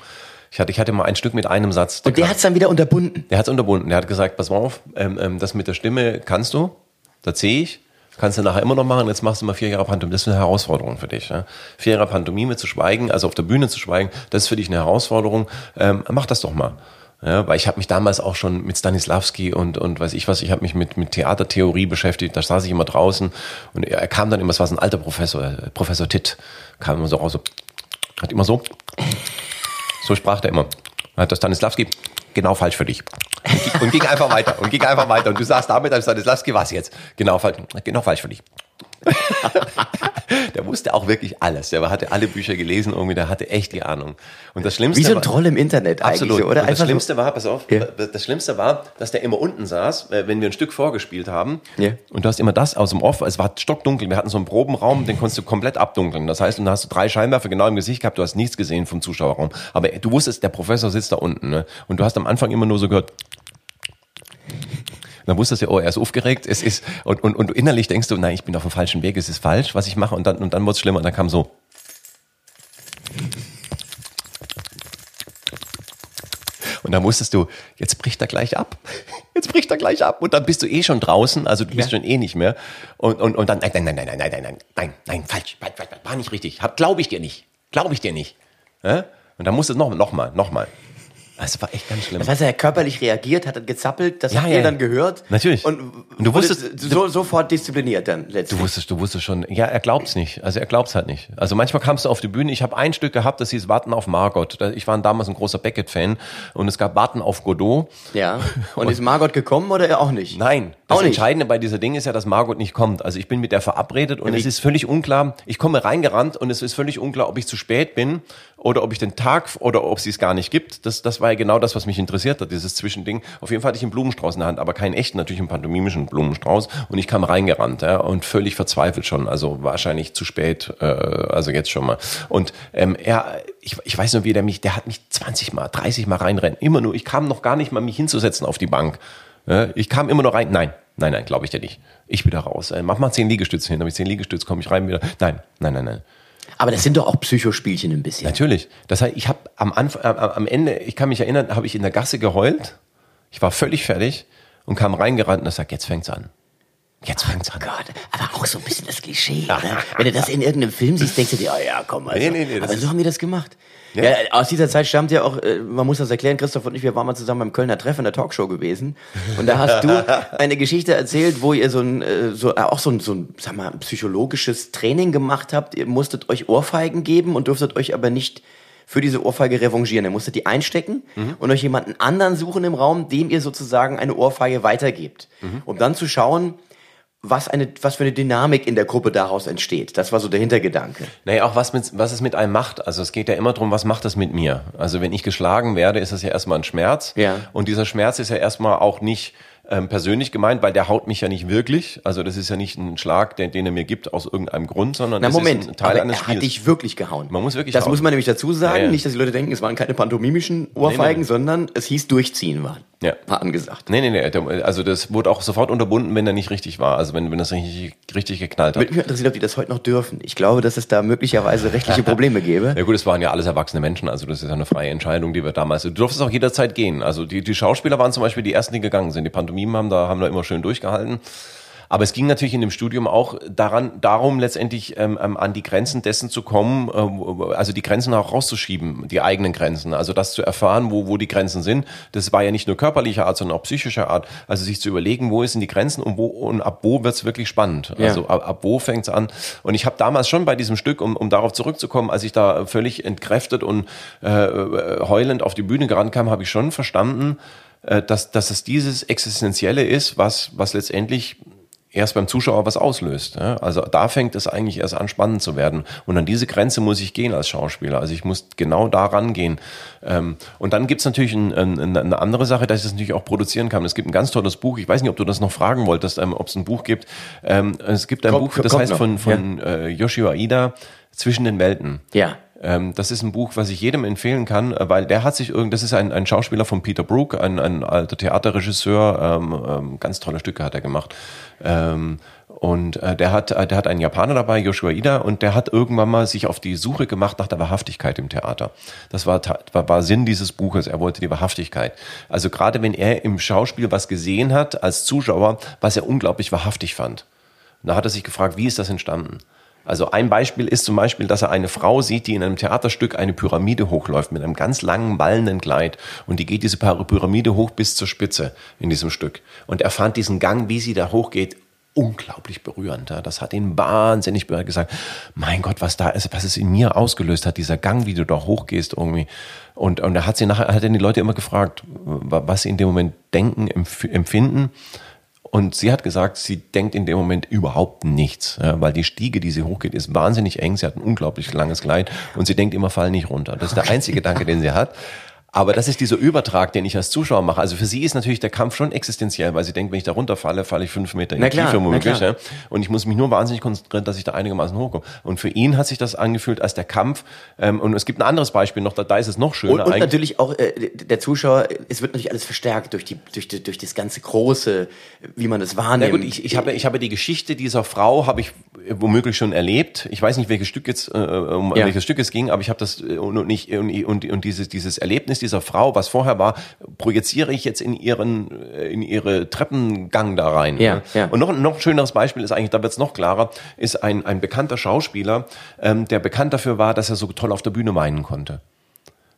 Ich hatte, ich hatte mal ein Stück mit einem Satz. Und der hat's dann wieder unterbunden. Der hat es unterbunden. Der hat gesagt, pass mal auf, ähm, ähm, das mit der Stimme kannst du, das sehe ich. Kannst du nachher immer noch machen, jetzt machst du mal vier Jahre Pantomime. Das ist eine Herausforderung für dich. Ja? Vier Jahre Pantomime zu schweigen, also auf der Bühne zu schweigen, das ist für dich eine Herausforderung. Ähm, mach das doch mal. Ja, weil ich habe mich damals auch schon mit Stanislavski und, und weiß ich was, ich habe mich mit, mit Theatertheorie beschäftigt, da saß ich immer draußen und er, kam dann immer, es war so ein alter Professor, Professor Titt, kam immer so raus, so, hat immer so, so sprach der immer. Hat der Stanislavski, genau falsch für dich. Und ging einfach weiter und ging einfach weiter. Und du sagst damit als Stanislavski, was jetzt? Genau falsch, genau falsch für dich. der wusste auch wirklich alles. Der hatte alle Bücher gelesen, irgendwie, der hatte echt die Ahnung. Und das Schlimmste Wie so ein war- Troll im Internet Absolut. eigentlich, so, oder? Und das Einfach so- Schlimmste war, pass auf, Ja. das Schlimmste war, dass der immer unten saß, äh, wenn wir ein Stück vorgespielt haben. Ja. Und du hast immer das aus dem Off, es war stockdunkel. Wir hatten so einen Probenraum, den konntest du komplett abdunkeln. Das heißt, und da hast du drei Scheinwerfer genau im Gesicht gehabt, du hast nichts gesehen vom Zuschauerraum. Aber du wusstest, der Professor sitzt da unten. Ne? Und du hast am Anfang immer nur so gehört, dann wusstest du, oh, er ist aufgeregt, es ist, und, und, und innerlich denkst du, nein, ich bin auf dem falschen Weg, es ist falsch, was ich mache, und dann, und dann wurde es schlimmer, und dann kam so. Und dann wusstest du, jetzt bricht er gleich ab. Jetzt bricht er gleich ab. Und dann bist du eh schon draußen, also du bist Ja. schon eh nicht mehr. Und, und, und dann, nein, nein, nein, nein, nein, nein, nein, nein, nein, nein, falsch, falsch, falsch, war nicht richtig. Glaube ich dir nicht. Glaube ich dir nicht. Ja? Und dann musstest du noch, noch mal, noch mal. Das war echt ganz schlimm. Das heißt, er hat körperlich reagiert, hat dann gezappelt, das Ja, habt ja, ihr ja. dann gehört. Natürlich. Und, Und du wusstest- so, sofort diszipliniert dann Du letztlich. wusstest, du wusstest schon, ja, er glaubt's nicht. Also er glaubt's halt nicht. Also manchmal kamst du auf die Bühne, ich habe ein Stück gehabt, das hieß Warten auf Margot. Ich war damals ein großer Beckett-Fan und es gab Warten auf Godot. Ja. Und ist Margot gekommen oder auch nicht? Nein, das Auch nicht. Entscheidende bei dieser Ding ist ja, dass Margot nicht kommt. Also ich bin mit der verabredet und Wie? es ist völlig unklar. Ich komme reingerannt und es ist völlig unklar, ob ich zu spät bin oder ob ich den Tag oder ob sie es gar nicht gibt. Das, das war ja genau das, was mich interessiert hat, dieses Zwischending. Auf jeden Fall hatte ich einen Blumenstrauß in der Hand, aber keinen echten, natürlich einen pantomimischen Blumenstrauß. Und ich kam reingerannt ja, und völlig verzweifelt schon. Also wahrscheinlich zu spät, äh, also jetzt schon mal. Und ähm, er, ich, ich weiß nur, wie der mich, der hat mich 20 Mal, 30 Mal reinrennen. Immer nur, ich kam noch gar nicht mal, mich hinzusetzen auf die Bank. Ich kam immer nur rein. Nein, nein, nein, glaube ich dir nicht. Ich wieder raus. Äh, Mach mal zehn Liegestütze hin. Habe ich zehn Liegestütze, komme ich rein wieder. Nein, nein, nein, nein. Aber das sind doch auch Psychospielchen ein bisschen. Natürlich. Das heißt, ich habe am Anfang, am, am Ende, ich kann mich erinnern, habe ich in der Gasse geheult. Ich war völlig fertig und kam reingerannt und ich sag, jetzt fängt's an. Jetzt fängt's an. Gott, aber auch so ein bisschen das Klischee, oder? Wenn du das in irgendeinem Film siehst, denkst du dir, oh ja, komm, also. Nee, nee, nee, das aber so haben die das gemacht. Ja. Ja. aus dieser Zeit stammt ja auch, äh, man muss das erklären, Christoph und ich, wir waren mal zusammen beim Kölner Treff in der Talkshow gewesen. Und da hast du eine Geschichte erzählt, wo ihr so ein, äh, so, äh, auch so ein, so ein, sag mal, psychologisches Training gemacht habt. Ihr musstet euch Ohrfeigen geben und durftet euch aber nicht für diese Ohrfeige revanchieren. Ihr musstet die einstecken und euch jemanden anderen suchen im Raum, dem ihr sozusagen eine Ohrfeige weitergebt. Um dann zu schauen, was, eine, was für eine Dynamik in der Gruppe daraus entsteht. Das war so der Hintergedanke. Naja, auch was, mit, was es mit einem macht. Also es geht ja immer darum, was macht das mit mir? Also wenn ich geschlagen werde, ist das ja erstmal ein Schmerz. Ja. Und dieser Schmerz ist ja erstmal auch nicht ähm, persönlich gemeint, weil der haut mich ja nicht wirklich. Also das ist ja nicht ein Schlag, den, den er mir gibt aus irgendeinem Grund, sondern Na das Moment, ist ein Teil aber eines er Spiels. hat dich wirklich gehauen. Man muss wirklich Das hauen. muss man nämlich dazu sagen, Ja, ja. nicht, dass die Leute denken, es waren keine pantomimischen Ohrfeigen, nee. sondern es hieß durchziehen war, Ja. war angesagt. Nee, nee, nee. Also das wurde auch sofort unterbunden, wenn er nicht richtig war. Also wenn, wenn das richtig, richtig geknallt hat. Würde mich interessiert, ob die das heute noch dürfen. Ich glaube, dass es da möglicherweise rechtliche Probleme gäbe. Ja gut, es waren ja alles erwachsene Menschen, also das ist ja eine freie Entscheidung, die wir damals. Du durftest auch jederzeit gehen. Also die, die Schauspieler waren zum Beispiel die ersten, die gegangen sind. Die geschrieben haben, da haben wir immer schön durchgehalten. Aber es ging natürlich in dem Studium auch daran, darum letztendlich ähm, ähm, an die Grenzen dessen zu kommen, äh, also die Grenzen auch rauszuschieben, die eigenen Grenzen. Also das zu erfahren, wo, wo die Grenzen sind. Das war ja nicht nur körperlicher Art, sondern auch psychischer Art. Also sich zu überlegen, wo sind die Grenzen und wo und ab wo wird's wirklich spannend. Ja. Also ab, ab wo fängt's an. Und ich habe damals schon bei diesem Stück, um, um darauf zurückzukommen, als ich da völlig entkräftet und äh, heulend auf die Bühne gerannt kam, habe ich schon verstanden, äh, dass, dass es dieses Existenzielle ist, was, was letztendlich erst beim Zuschauer was auslöst. Ja? Also da fängt es eigentlich erst an, spannend zu werden. Und an diese Grenze muss ich gehen als Schauspieler. Also ich muss genau da rangehen. Ähm, und dann gibt's natürlich ein, ein, eine andere Sache, dass ich das natürlich auch produzieren kann. Es gibt ein ganz tolles Buch. Ich weiß nicht, ob du das noch fragen wolltest, ähm, ob es ein Buch gibt. Ähm, es gibt ein Kommt- Buch, das heißt noch. von, von äh, Yoshio Aida, Zwischen den Welten. Ja. Ähm, das ist ein Buch, was ich jedem empfehlen kann, äh, weil der hat sich irgend, das ist ein, ein Schauspieler von Peter Brook, ein, ein alter Theaterregisseur, ähm, ähm, ganz tolle Stücke hat er gemacht. Ähm, und äh, der hat, äh, der hat einen Japaner dabei, Joshua Ida, und der hat irgendwann mal sich auf die Suche gemacht nach der Wahrhaftigkeit im Theater. Das war, war, war Sinn dieses Buches. Er wollte die Wahrhaftigkeit. Also gerade wenn er im Schauspiel was gesehen hat als Zuschauer, was er unglaublich wahrhaftig fand. Da hat er sich gefragt, wie ist das entstanden? Also ein Beispiel ist zum Beispiel, dass er eine Frau sieht, die in einem Theaterstück eine Pyramide hochläuft mit einem ganz langen, wallenden Kleid. Und die geht diese Pyramide hoch bis zur Spitze in diesem Stück. Und er fand diesen Gang, wie sie da hochgeht, unglaublich berührend. Das hat ihn wahnsinnig gesagt, mein Gott, was da ist, was es in mir ausgelöst hat, dieser Gang, wie du da hochgehst irgendwie. Und, und er hat sie nachher, hat dann die Leute immer gefragt, wa- was sie in dem Moment denken, empf empfinden. Und sie hat gesagt, sie denkt in dem Moment überhaupt nichts, weil die Stiege, die sie hochgeht, ist wahnsinnig eng. Sie hat ein unglaublich langes Kleid und sie denkt immer, fall nicht runter. Das ist der einzige Gedanke, den sie hat. Aber das ist dieser Übertrag, den ich als Zuschauer mache. Also für sie ist natürlich der Kampf schon existenziell, weil sie denkt, wenn ich da runterfalle, falle ich fünf Meter in Na die Tiefe na womöglich. Ja. Und ich muss mich nur wahnsinnig konzentrieren, dass ich da einigermaßen hochkomme. Und für ihn hat sich das angefühlt als der Kampf. Ähm, und es gibt ein anderes Beispiel noch, da, da ist es noch schöner. Und, und natürlich auch äh, der Zuschauer, es wird natürlich alles verstärkt durch die durch die, durch das ganze große, wie man es Na wahrnimmt. gut, ich, ich, habe, ich habe die Geschichte dieser Frau, habe ich womöglich schon erlebt. Ich weiß nicht, welches Stück jetzt, äh, um Ja. welches Stück es ging, aber ich habe das äh, und, und, nicht, und, und, und dieses, dieses Erlebnis dieser Frau, was vorher war, projiziere ich jetzt in ihren, äh, in ihre Treppengang da rein. Ja, ne? ja. Und noch, noch ein schöneres Beispiel ist eigentlich, da wird es noch klarer, ist ein, ein bekannter Schauspieler, ähm, der bekannt dafür war, dass er so toll auf der Bühne weinen konnte.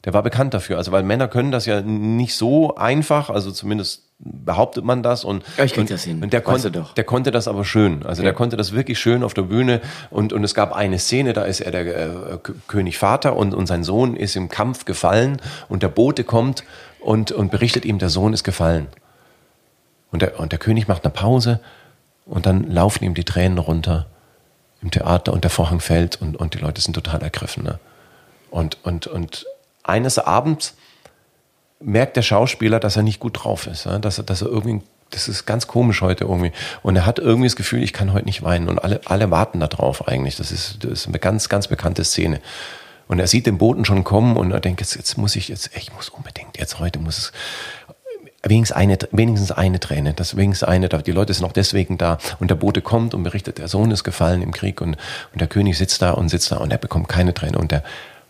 Der war bekannt dafür, also weil Männer können das ja nicht so einfach, also zumindest behauptet man das und Ja, ich krieg und, das hin. und der konnte doch. der konnte das aber schön, also der konnte das wirklich schön auf der Bühne und und es gab eine Szene, da ist er der äh, König Vater und und sein Sohn ist im Kampf gefallen und der Bote kommt und und berichtet ihm, der Sohn ist gefallen und der und der König macht eine Pause und dann laufen ihm die Tränen runter im Theater und der Vorhang fällt und und die Leute sind total ergriffen. Ne? Und, und, und eines Abends merkt der Schauspieler, dass er nicht gut drauf ist, dass, er, dass er irgendwie, das ist ganz komisch heute irgendwie. Und er hat irgendwie das Gefühl, ich kann heute nicht weinen. Und alle, alle warten da drauf eigentlich. Das ist, das ist eine ganz, ganz bekannte Szene. Und er sieht den Boten schon kommen und er denkt, jetzt, jetzt muss ich, jetzt, ich muss unbedingt, jetzt heute muss es, wenigstens eine, wenigstens eine Träne, das wenigstens eine, die Leute sind auch deswegen da und der Bote kommt und berichtet, der Sohn ist gefallen im Krieg und, und der König sitzt da und sitzt da und er bekommt keine Träne und der,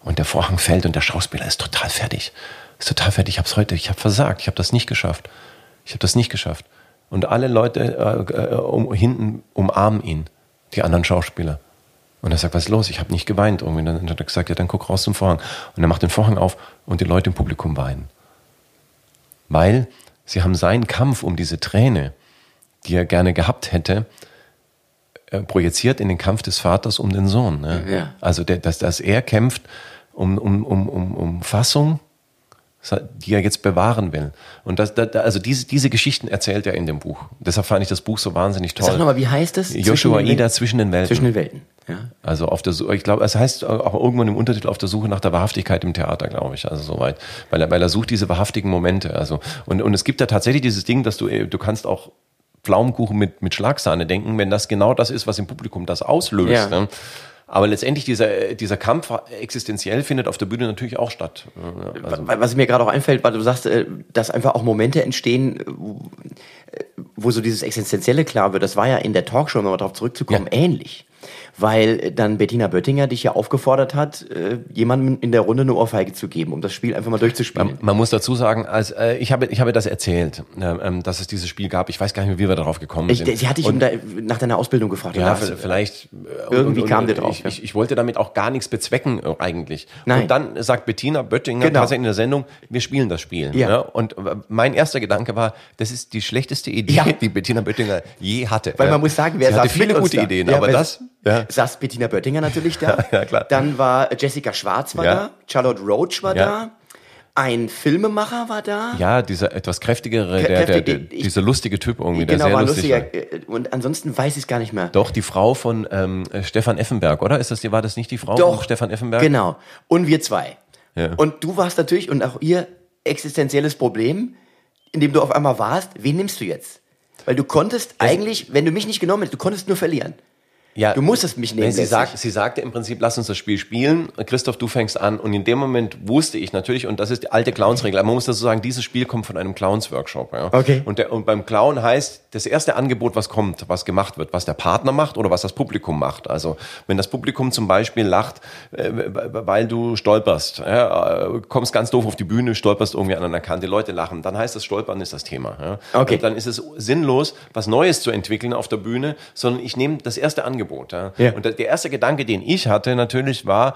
und der Vorhang fällt und der Schauspieler ist total fertig, ist total fertig, ich hab's heute, ich habe versagt, ich habe das nicht geschafft, ich habe das nicht geschafft und alle Leute äh, äh, um, hinten umarmen ihn, die anderen Schauspieler. Und er sagt, was ist los? Ich habe nicht geweint. Irgendwie. Und dann hat er gesagt, ja, dann guck raus zum Vorhang. Und er macht den Vorhang auf und die Leute im Publikum weinen weil sie haben seinen Kampf um diese Träne, die er gerne gehabt hätte, äh, projiziert in den Kampf des Vaters um den Sohn. Ne? Ja. Also, der, dass, dass er kämpft um, um, um, um, um Fassung, die er jetzt bewahren will. Und das, da, da- also diese, diese Geschichten erzählt er in dem Buch. Deshalb fand ich das Buch so wahnsinnig toll. Sag nochmal, wie heißt es? Joshua Zwischen Ida zwischen den Welten. Zwischen den Welten. Ja. Also auf der Suche, ich glaube, es heißt auch irgendwann im Untertitel auf der Suche nach der Wahrhaftigkeit im Theater, glaube ich. Also soweit. Weil er, weil er sucht diese wahrhaftigen Momente. Also, und, und es gibt ja tatsächlich dieses Ding, dass du, äh, du kannst auch Pflaumenkuchen mit, mit Schlagsahne denken, wenn das genau das ist, was im Publikum das auslöst. Ja. Ne? Aber letztendlich dieser, dieser Kampf existenziell findet auf der Bühne natürlich auch statt. Also, Wa- Was mir gerade auch einfällt, weil du sagst, äh, dass einfach auch Momente entstehen, äh, wo, äh, so dieses Existenzielle klar wird. Das war ja in der Talkshow, um darauf zurückzukommen, ähnlich. Weil dann Bettina Böttinger dich ja aufgefordert hat, äh, jemandem in der Runde eine Ohrfeige zu geben, um das Spiel einfach mal durchzuspielen. Man, man muss dazu sagen, als, äh, ich, habe, ich habe das erzählt, äh, ähm, dass es dieses Spiel gab. Ich weiß gar nicht mehr, wie wir darauf gekommen Ich, sind. sie hat dich um da, nach deiner Ausbildung gefragt. Ja, Und das- vielleicht. äh, Irgendwie kam der drauf, Ich, ja. ich, ich wollte damit auch gar nichts bezwecken äh, eigentlich. Nein. Und dann sagt Bettina Böttinger Genau. tatsächlich in der Sendung, wir spielen das Spiel. Ja. Ne? Und äh, mein erster Gedanke war, das ist die schlechteste Idee, Ja. die Bettina Böttinger je hatte. Weil man muss sagen, wer Sie hatte saß viele gute? Ideen, Ja, aber das. Ja. saß Bettina Böttinger natürlich da. Ja, klar. Dann war Jessica Schwarz war Ja. da, Charlotte Roach war Ja. da, ein Filmemacher war da. Ja, dieser etwas kräftigere, der, der, der, ich- dieser lustige Typ irgendwie, der genau, sehr war lustig lustiger. war. äh, Und ansonsten weiß ich es gar nicht mehr. Doch, die Frau von ähm, äh, Stefan Effenberg, oder? Ist das die, war das nicht die Frau Doch. von Stefan Effenberg? Genau. Und wir zwei. Ja. Und du warst natürlich, und auch ihr existenzielles Problem, in dem du auf einmal warst, wen nimmst du jetzt? Weil du konntest eigentlich, wenn du mich nicht genommen hättest, du konntest nur verlieren. Ja, Du musstest mich nehmen. Sie, sagt, sie sagte im Prinzip, lass uns das Spiel spielen. Christoph, du fängst an. Und in dem Moment wusste ich natürlich, und das ist die alte Clowns-Regel, man muss dazu sagen, dieses Spiel kommt von einem Clowns-Workshop. Ja. Okay. Und, der, und beim Clown heißt, das erste Angebot, was kommt, was gemacht wird, was der Partner macht oder was das Publikum macht. Also wenn das Publikum zum Beispiel lacht, äh, weil du stolperst, ja, äh, kommst ganz doof auf die Bühne, stolperst irgendwie an einer Kante, die Leute lachen, dann heißt das Stolpern ist das Thema. Ja. Okay. Und dann ist es sinnlos, was Neues zu entwickeln auf der Bühne, sondern ich nehme das erste Angebot. Ja. Ja. Und der erste Gedanke, den ich hatte, natürlich war,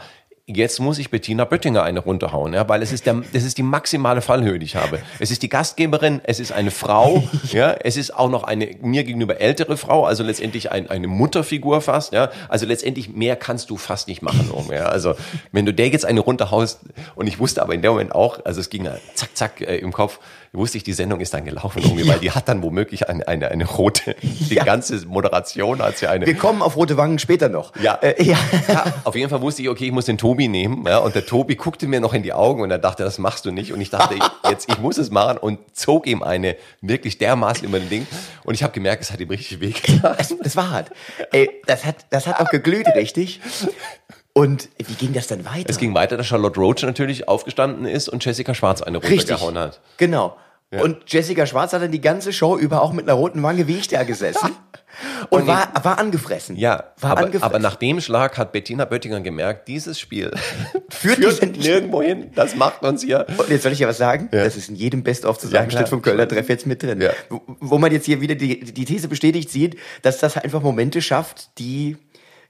jetzt muss ich Bettina Böttinger eine runterhauen, ja, weil es ist der, das ist die maximale Fallhöhe, die ich habe. Es ist die Gastgeberin, es ist eine Frau, ja, es ist auch noch eine mir gegenüber ältere Frau, also letztendlich ein, eine Mutterfigur fast, ja, also letztendlich mehr kannst du fast nicht machen, irgendwie, ja. also wenn du der jetzt eine runterhaust und ich wusste aber in dem Moment auch, also es ging zack zack äh, im Kopf, wusste ich, die Sendung ist dann gelaufen, irgendwie, weil die hat dann womöglich eine, eine, eine rote, die Ja. ganze Moderation hat sie eine Wir kommen auf rote Wangen später noch. Ja. Äh, ja. ja, auf jeden Fall wusste ich, okay, ich muss den Tobi nehmen. Ja, und der Tobi guckte mir noch in die Augen und er dachte, das machst du nicht. Und ich dachte, ich, jetzt, ich muss es machen und zog ihm eine wirklich dermaßen über den Ding. Und ich habe gemerkt, es hat ihm richtig wehgetan. Das war hart. Ey, das hat, das hat auch geglüht, richtig. Und wie ging das dann weiter? Es ging weiter, dass Charlotte Roach natürlich aufgestanden ist und Jessica Schwarz eine runtergehauen hat. Genau. Und Jessica Schwarz hat dann die ganze Show über auch mit einer roten Wange wie ich da gesessen. Und, Und war, war angefressen. Ja, war aber, angefressen. aber nach dem Schlag hat Bettina Böttinger gemerkt, dieses Spiel Führt führt nirgendwo hin. Das macht uns hier. Und jetzt soll ich ja was sagen. Ja. Das ist in jedem Best-of Ja, vom Kölner Treff jetzt mit drin. Ja. Wo, wo man jetzt hier wieder die, die These bestätigt sieht, dass das einfach Momente schafft, die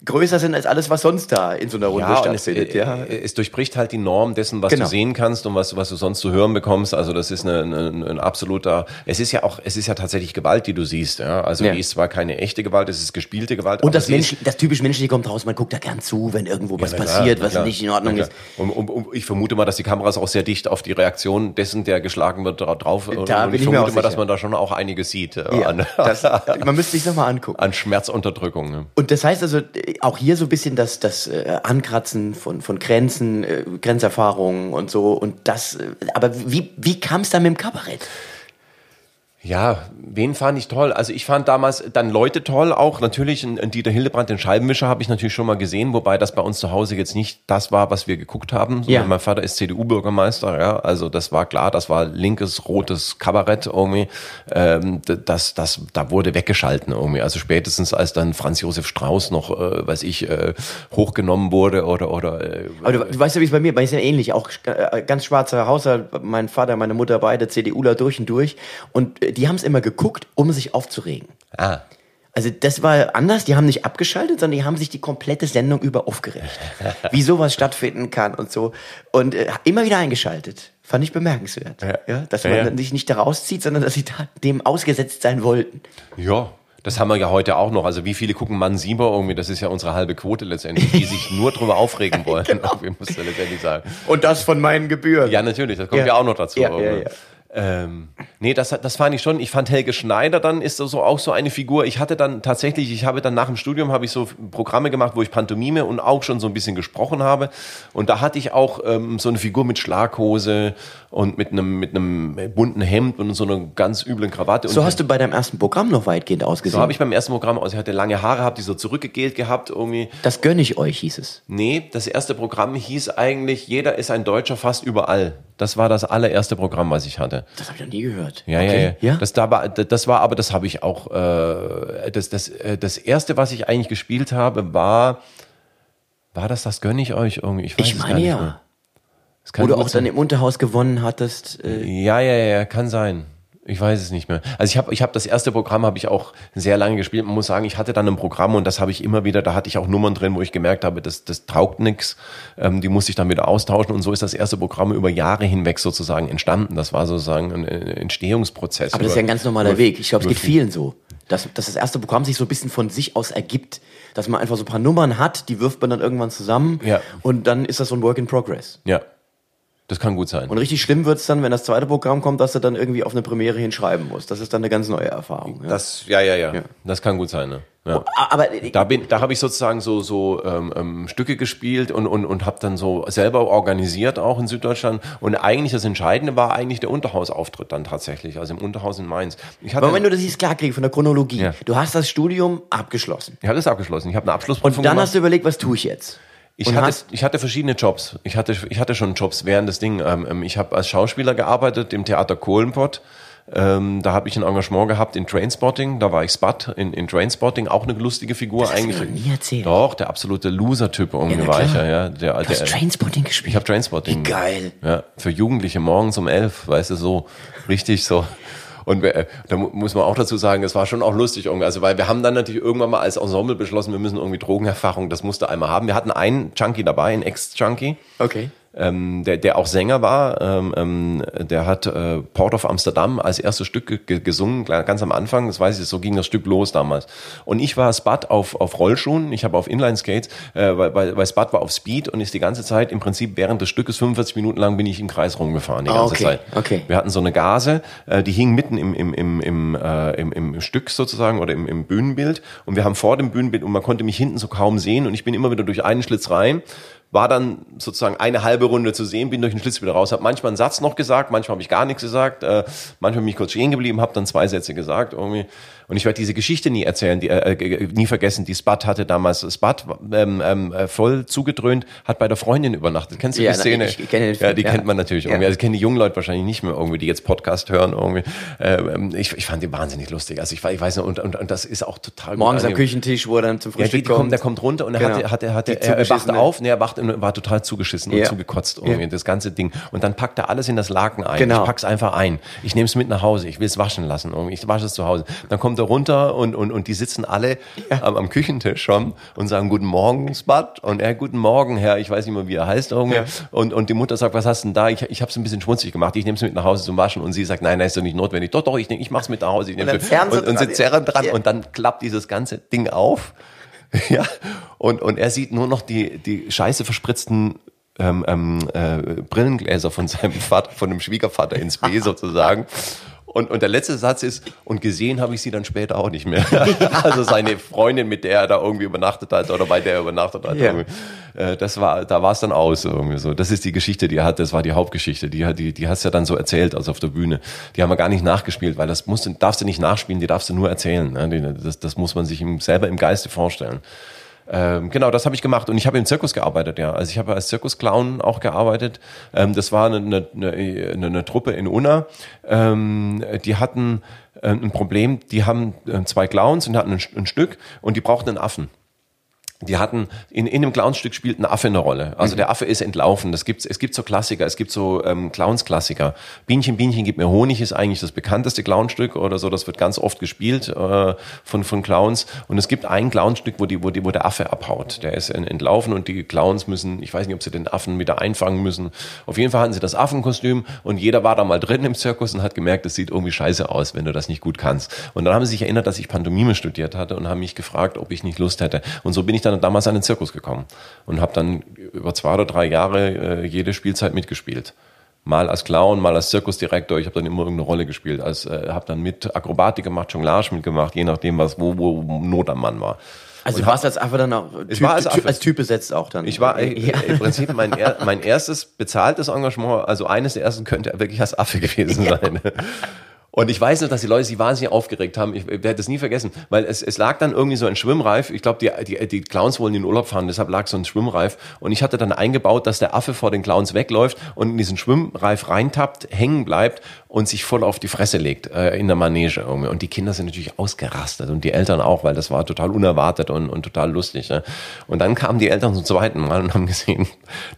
größer sind als alles, was sonst da in so einer Runde Ja, und es, stattfindet. äh, ja. äh, es durchbricht halt die Norm dessen, was Genau. du sehen kannst und was, was du sonst zu hören bekommst. Also das ist eine, eine, ein absoluter, es ist ja auch, es ist ja tatsächlich Gewalt, die du siehst. Ja? Also Ja. die ist zwar keine echte Gewalt, es ist gespielte Gewalt. Und das, Mensch, das typisch Menschliche kommt raus, man guckt da gern zu, wenn irgendwo was passiert, was nicht in Ordnung ist. Und, und, und ich vermute mal, dass die Kameras auch sehr dicht auf die Reaktion dessen, der geschlagen wird, dra- drauf. und, Da und bin ich ich vermute mal, dass man da schon auch einiges sieht äh, Ja, an, das, man müsste sich nochmal angucken. an Schmerzunterdrückung. ne? Und das heißt also äh, auch hier so ein bisschen das, das äh, Ankratzen von, von Grenzen, äh, Grenzerfahrungen und so. Und das, äh, aber wie, wie kam es dann mit dem Kabarett? Ja, wen fand ich toll? Also ich fand damals dann Leute toll, auch natürlich ein Dieter Hildebrand, den Scheibenwischer, habe ich natürlich schon mal gesehen, wobei das bei uns zu Hause jetzt nicht das war, was wir geguckt haben. Ja. Mein Vater ist CDU-Bürgermeister, ja, also das war klar, das war linkes, rotes Kabarett irgendwie. Ähm, das, das, da wurde weggeschalten irgendwie. Also spätestens als dann Franz Josef Strauß noch, äh, weiß ich, äh, hochgenommen wurde oder oder äh, Aber du, du weißt ja, wie es bei mir, bei mir ist ja ähnlich. Auch äh, ganz schwarzer Haushalt, mein Vater, meine Mutter, beide CDUler durch und durch. Und die haben es immer geguckt, um sich aufzuregen. ah, Also das war anders, die haben nicht abgeschaltet, sondern die haben sich die komplette Sendung über aufgeregt. wie sowas stattfinden kann und so. Und äh, immer wieder eingeschaltet. Fand ich bemerkenswert. Ja. Ja. dass man ja. sich nicht da rauszieht, sondern dass sie da dem ausgesetzt sein wollten. Ja, das haben wir ja heute auch noch. Also wie viele gucken Mann Sieber irgendwie? Das ist ja unsere halbe Quote letztendlich, die sich nur drüber aufregen wollen. Muss man letztendlich sagen. Und das von meinen Gebühren. Ja, natürlich, das kommt ja, Ja. auch noch dazu. Ja, irgendwie. ja, ja. Ähm, nee, das, das fand ich schon. Ich fand Helge Schneider dann ist so auch so eine Figur. Ich hatte dann tatsächlich, ich habe dann nach dem Studium habe ich so Programme gemacht, wo ich Pantomime und auch schon so ein bisschen gesprochen habe. Und da hatte ich auch ähm, so eine Figur mit Schlaghose und mit einem mit einem bunten Hemd und so einer ganz üblen Krawatte. So und hast du bei deinem ersten Programm noch weitgehend so ausgesehen. habe ich beim ersten Programm aus. Ich hatte lange Haare, habe die so zurückgegelt gehabt irgendwie. das gönne ich euch, hieß es. Nee, das erste Programm hieß eigentlich, jeder ist ein Deutscher fast überall. Das war das allererste Programm, was ich hatte. Das habe ich noch nie gehört. Ja, okay. ja, ja. Das, da war, das war, aber das habe ich auch. Äh, das, das, äh, das erste, was ich eigentlich gespielt habe, war, war das, das gönne ich euch irgendwie. Ich, weiß Ich es gar meine nicht ja. mehr. Wo du auch sein. dann im Unterhaus gewonnen hattest. Äh, Ja, ja, ja, kann sein. Ich weiß es nicht mehr. Also ich habe ich hab das erste Programm habe ich auch sehr lange gespielt. Man muss sagen, ich hatte dann ein Programm und das habe ich immer wieder, da hatte ich auch Nummern drin, wo ich gemerkt habe, das, das taugt nix. Ähm, die musste ich dann wieder austauschen und so ist das erste Programm über Jahre hinweg sozusagen entstanden. Das war sozusagen ein Entstehungsprozess. aber das ist ja ein ganz normaler über- Weg. Ich glaube, es geht vielen so. Dass, dass das erste Programm sich so ein bisschen von sich aus ergibt. Dass man einfach so ein paar Nummern hat, die wirft man dann irgendwann zusammen. Ja. Und dann ist das so ein Work in Progress. Ja, das kann gut sein. Und richtig schlimm wird's dann, wenn das zweite Programm kommt, dass du dann irgendwie auf eine Premiere hinschreiben musst. Das ist dann eine ganz neue Erfahrung. Ja. Das, ja, ja, ja, Ja. Das kann gut sein. Ne? Ja. Aber Da bin, da habe ich sozusagen so so ähm, ähm, Stücke gespielt und und und habe dann so selber organisiert auch in Süddeutschland. Und eigentlich das Entscheidende war eigentlich der Unterhausauftritt dann tatsächlich, also im Unterhaus in Mainz. Ich hatte, Aber wenn du das jetzt klar kriegst von der Chronologie, Ja. du hast das Studium abgeschlossen. ich habe das abgeschlossen. Ich habe eine Abschlussprüfung Und dann gemacht. hast du überlegt, was tue ich jetzt? Ich hatte, hast- ich hatte verschiedene Jobs. Ich hatte, ich hatte schon Jobs während des Ding. Ähm, ähm, ich habe als Schauspieler gearbeitet im Theater Kohlenpott. Ähm, da habe ich ein Engagement gehabt in Trainspotting. Da war ich Spot in, in Trainspotting. Auch eine lustige Figur Das hast du eigentlich. mir noch nie erzählt. Doch, der absolute Loser-Typ irgendwie na war ich ja. ja. Der, Du hast der, Trainspotting gespielt. ich habe Trainspotting. Wie geil. Ja, für Jugendliche morgens um elf, weißt du, so richtig so. Und äh, da mu- muss man auch dazu sagen, es war schon auch lustig irgendwie. Also, weil wir haben dann natürlich irgendwann mal als Ensemble beschlossen, wir müssen irgendwie Drogenerfahrung, das musste einmal haben. Wir hatten einen Junkie dabei, einen Ex-Junkie Okay. Ähm, der, der auch Sänger war, ähm, ähm, der hat äh, Port of Amsterdam als erstes Stück ge- ge gesungen, ganz am Anfang, das weiß ich, so ging das Stück los damals. Und ich war Spud auf, auf Rollschuhen, ich habe auf Inline-Skates, äh, weil, weil, weil Spud war auf Speed und ist die ganze Zeit, im Prinzip während des Stückes, 45 Minuten lang bin ich im Kreis rumgefahren, die Ah, ganze okay, Zeit. okay. Wir hatten so eine Gase, äh, die hing mitten im, im, im, im, äh, im, im Stück sozusagen oder im, im Bühnenbild und wir haben vor dem Bühnenbild und man konnte mich hinten so kaum sehen und ich bin immer wieder durch einen Schlitz rein war dann sozusagen eine halbe Runde zu sehen, bin durch den Schlitz wieder raus, habe manchmal einen Satz noch gesagt, manchmal habe ich gar nichts gesagt, äh, manchmal bin ich kurz stehen geblieben, habe dann zwei Sätze gesagt irgendwie. Und ich werde diese Geschichte nie erzählen, die, äh, äh, nie vergessen. Die Spud hatte damals, Spud ähm, ähm, äh, voll zugedröhnt, hat bei der Freundin übernachtet. Kennst du Ja, die Szene? ich- ich kenne den ja, Film, die ja. kennt man natürlich Ja. irgendwie. Also kennen die jungen Leute wahrscheinlich nicht mehr irgendwie, die jetzt Podcast hören irgendwie. Ähm, ich, ich fand die wahnsinnig lustig. Also ich, ich weiß nicht, und, und, und das ist auch total gut Morgens am. Küchentisch, wo er dann zum Ja, die, Frühstück die kommt, der kommt runter und er Genau. hatte, hatte, hatte, Die er, er zugeschissene- auf, nee, er wachte und war total zugeschissen und Ja. zugekotzt irgendwie, Ja. das ganze Ding. Und dann packt er alles in das Laken ein. Genau. Ich pack's einfach ein. Ich nehme es mit nach Hause. Ich will es waschen lassen. Irgendwie. Ich wasche es zu Hause. Dann kommt er runter und, und, und die sitzen alle am, am Küchentisch schon und sagen Guten Morgen, Spud. Und er, Guten Morgen, Herr. Ich weiß nicht mehr, wie er heißt. Ja. Und, und die Mutter sagt, was hast du denn da? Ich, ich habe es ein bisschen schmutzig gemacht. Ich nehme es mit nach Hause zum Waschen. Und sie sagt, nein, nein, ist doch nicht notwendig. Doch, doch, ich, nehm- ich mach's mit nach Hause. Ich nehm's dann und, und dran. sie zerren dran Ja. und dann klappt dieses ganze Ding auf. Ja, und, und er sieht nur noch die, die scheiße verspritzten ähm, ähm, äh, Brillengläser von seinem Vater, von dem Schwiegervater ins B sozusagen. Und, und der letzte Satz ist, und gesehen habe ich sie dann später auch nicht mehr. Also seine Freundin, mit der er da irgendwie übernachtet hat oder bei der er übernachtet hat. Irgendwie. Äh, Das war, da war es dann aus irgendwie so. Das ist die Geschichte, die er hat. Das war die Hauptgeschichte. Die, hat- die, die hast du ja dann so erzählt, also auf der Bühne. Die haben wir gar nicht nachgespielt, weil das musst du, darfst du nicht nachspielen, die darfst du nur erzählen. Ne? Das, das muss man sich im, selber im Geiste vorstellen. Ähm, genau, das habe ich gemacht und ich habe im Zirkus gearbeitet, ja. Also ich habe als Zirkusclown auch gearbeitet. Ähm, das war eine, eine, eine, eine Truppe in Unna. Ähm, die hatten äh, ein Problem. Die haben äh, zwei Clowns und hatten ein, ein Stück und die brauchten einen Affen. Die hatten, in, in dem Clownstück spielt ein Affe eine Rolle. Also der Affe ist entlaufen. Das gibt's, es gibt so Klassiker, es gibt so ähm, Clowns-Klassiker. Bienchen, Bienchen, gib mir Honig ist eigentlich das bekannteste Clownstück oder so. Das wird ganz oft gespielt äh, von, von Clowns. Und es gibt ein Clownstück, wo, die, wo, die, wo der Affe abhaut. Der ist en- entlaufen und die Clowns müssen, ich weiß nicht, ob sie den Affen wieder einfangen müssen. Auf jeden Fall hatten sie das Affenkostüm und jeder war da mal drin im Zirkus und hat gemerkt, das sieht irgendwie scheiße aus, wenn du das nicht gut kannst. Und dann haben sie sich erinnert, dass ich Pantomime studiert hatte und haben mich gefragt, ob ich nicht Lust hätte. Und so bin ich dann damals an den Zirkus gekommen und habe dann über zwei oder drei Jahre äh, jede Spielzeit mitgespielt. Mal als Clown, mal als Zirkusdirektor. Ich habe dann immer irgendeine Rolle gespielt. Als äh, habe dann mit Akrobatik gemacht, Jonglage mitgemacht, je nachdem, was wo, wo Not am Mann war. Also du warst als Affe dann auch typ, war als typ, Affe. als Typ besetzt auch dann. Ich war äh, ja. im Prinzip mein, mein erstes bezahltes Engagement, also eines der ersten könnte wirklich als Affe gewesen sein. Und ich weiß noch, dass die Leute sich wahnsinnig aufgeregt haben. Ich werde das nie vergessen, weil es, es lag dann irgendwie so ein Schwimmreif. Ich glaube, die, die, die Clowns wollen in den Urlaub fahren, deshalb lag so ein Schwimmreif. Und ich hatte dann eingebaut, dass der Affe vor den Clowns wegläuft und in diesen Schwimmreif reintappt, hängen bleibt und sich voll auf die Fresse legt äh, in der Manege irgendwie. Und die Kinder sind natürlich ausgerastet und die Eltern auch, weil das war total unerwartet und, und total lustig. Ne? Und dann kamen die Eltern zum zweiten Mal und haben gesehen,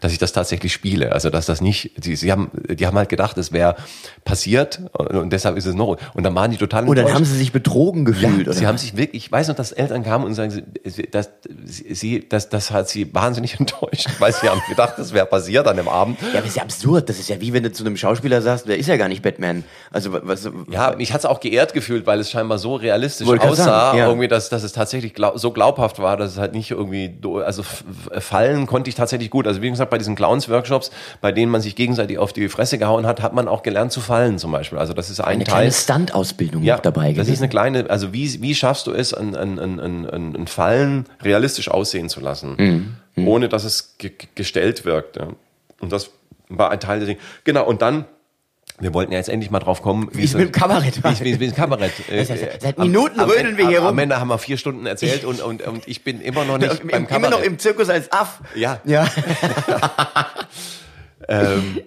dass ich das tatsächlich spiele. Also dass das nicht, die, sie haben, die haben halt gedacht, es wäre passiert und deshalb ist es noch. Und dann waren die total Und dann haben sie sich betrogen gefühlt. ja, Sie haben sich wirklich, ich weiß noch, dass Eltern kamen und sagen, dass, sie, das, das hat sie wahnsinnig enttäuscht, weil sie haben gedacht, das wäre passiert an dem Abend. Ja, aber das ist ja absurd. Das ist ja wie wenn du zu einem Schauspieler sagst, der ist ja gar nicht Batman. Also was? Ja, mich hat's auch geehrt gefühlt, weil es scheinbar so realistisch aussah, sagen, ja. irgendwie, dass, dass es tatsächlich glaub, so glaubhaft war, dass es halt nicht irgendwie, also fallen konnte ich tatsächlich gut. Also wie gesagt, bei diesen Clowns-Workshops, bei denen man sich gegenseitig auf die Fresse gehauen hat, hat man auch gelernt zu fallen zum Beispiel. Also das ist ein Teil. Kleine Stunt-Ausbildung Ja, noch dabei das gewesen. ist eine kleine, also wie, wie schaffst du es, ein, ein, ein, ein, Fallen realistisch aussehen zu lassen, Mhm. ohne dass es ge ge- gestellt wirkt. Ja. Und das war ein Teil der Dinge. Genau, und dann, wir wollten ja jetzt endlich mal drauf kommen, Wie es mit dem Kabarett war. wie wie dem Kabarett. Das heißt, seit Minuten am, rödeln wir hier am, rum. Am Ende haben wir vier Stunden erzählt und, und, und ich bin immer noch nicht Im, beim immer Kabarett. noch im Zirkus als Aff. Ja. Ja. Ähm,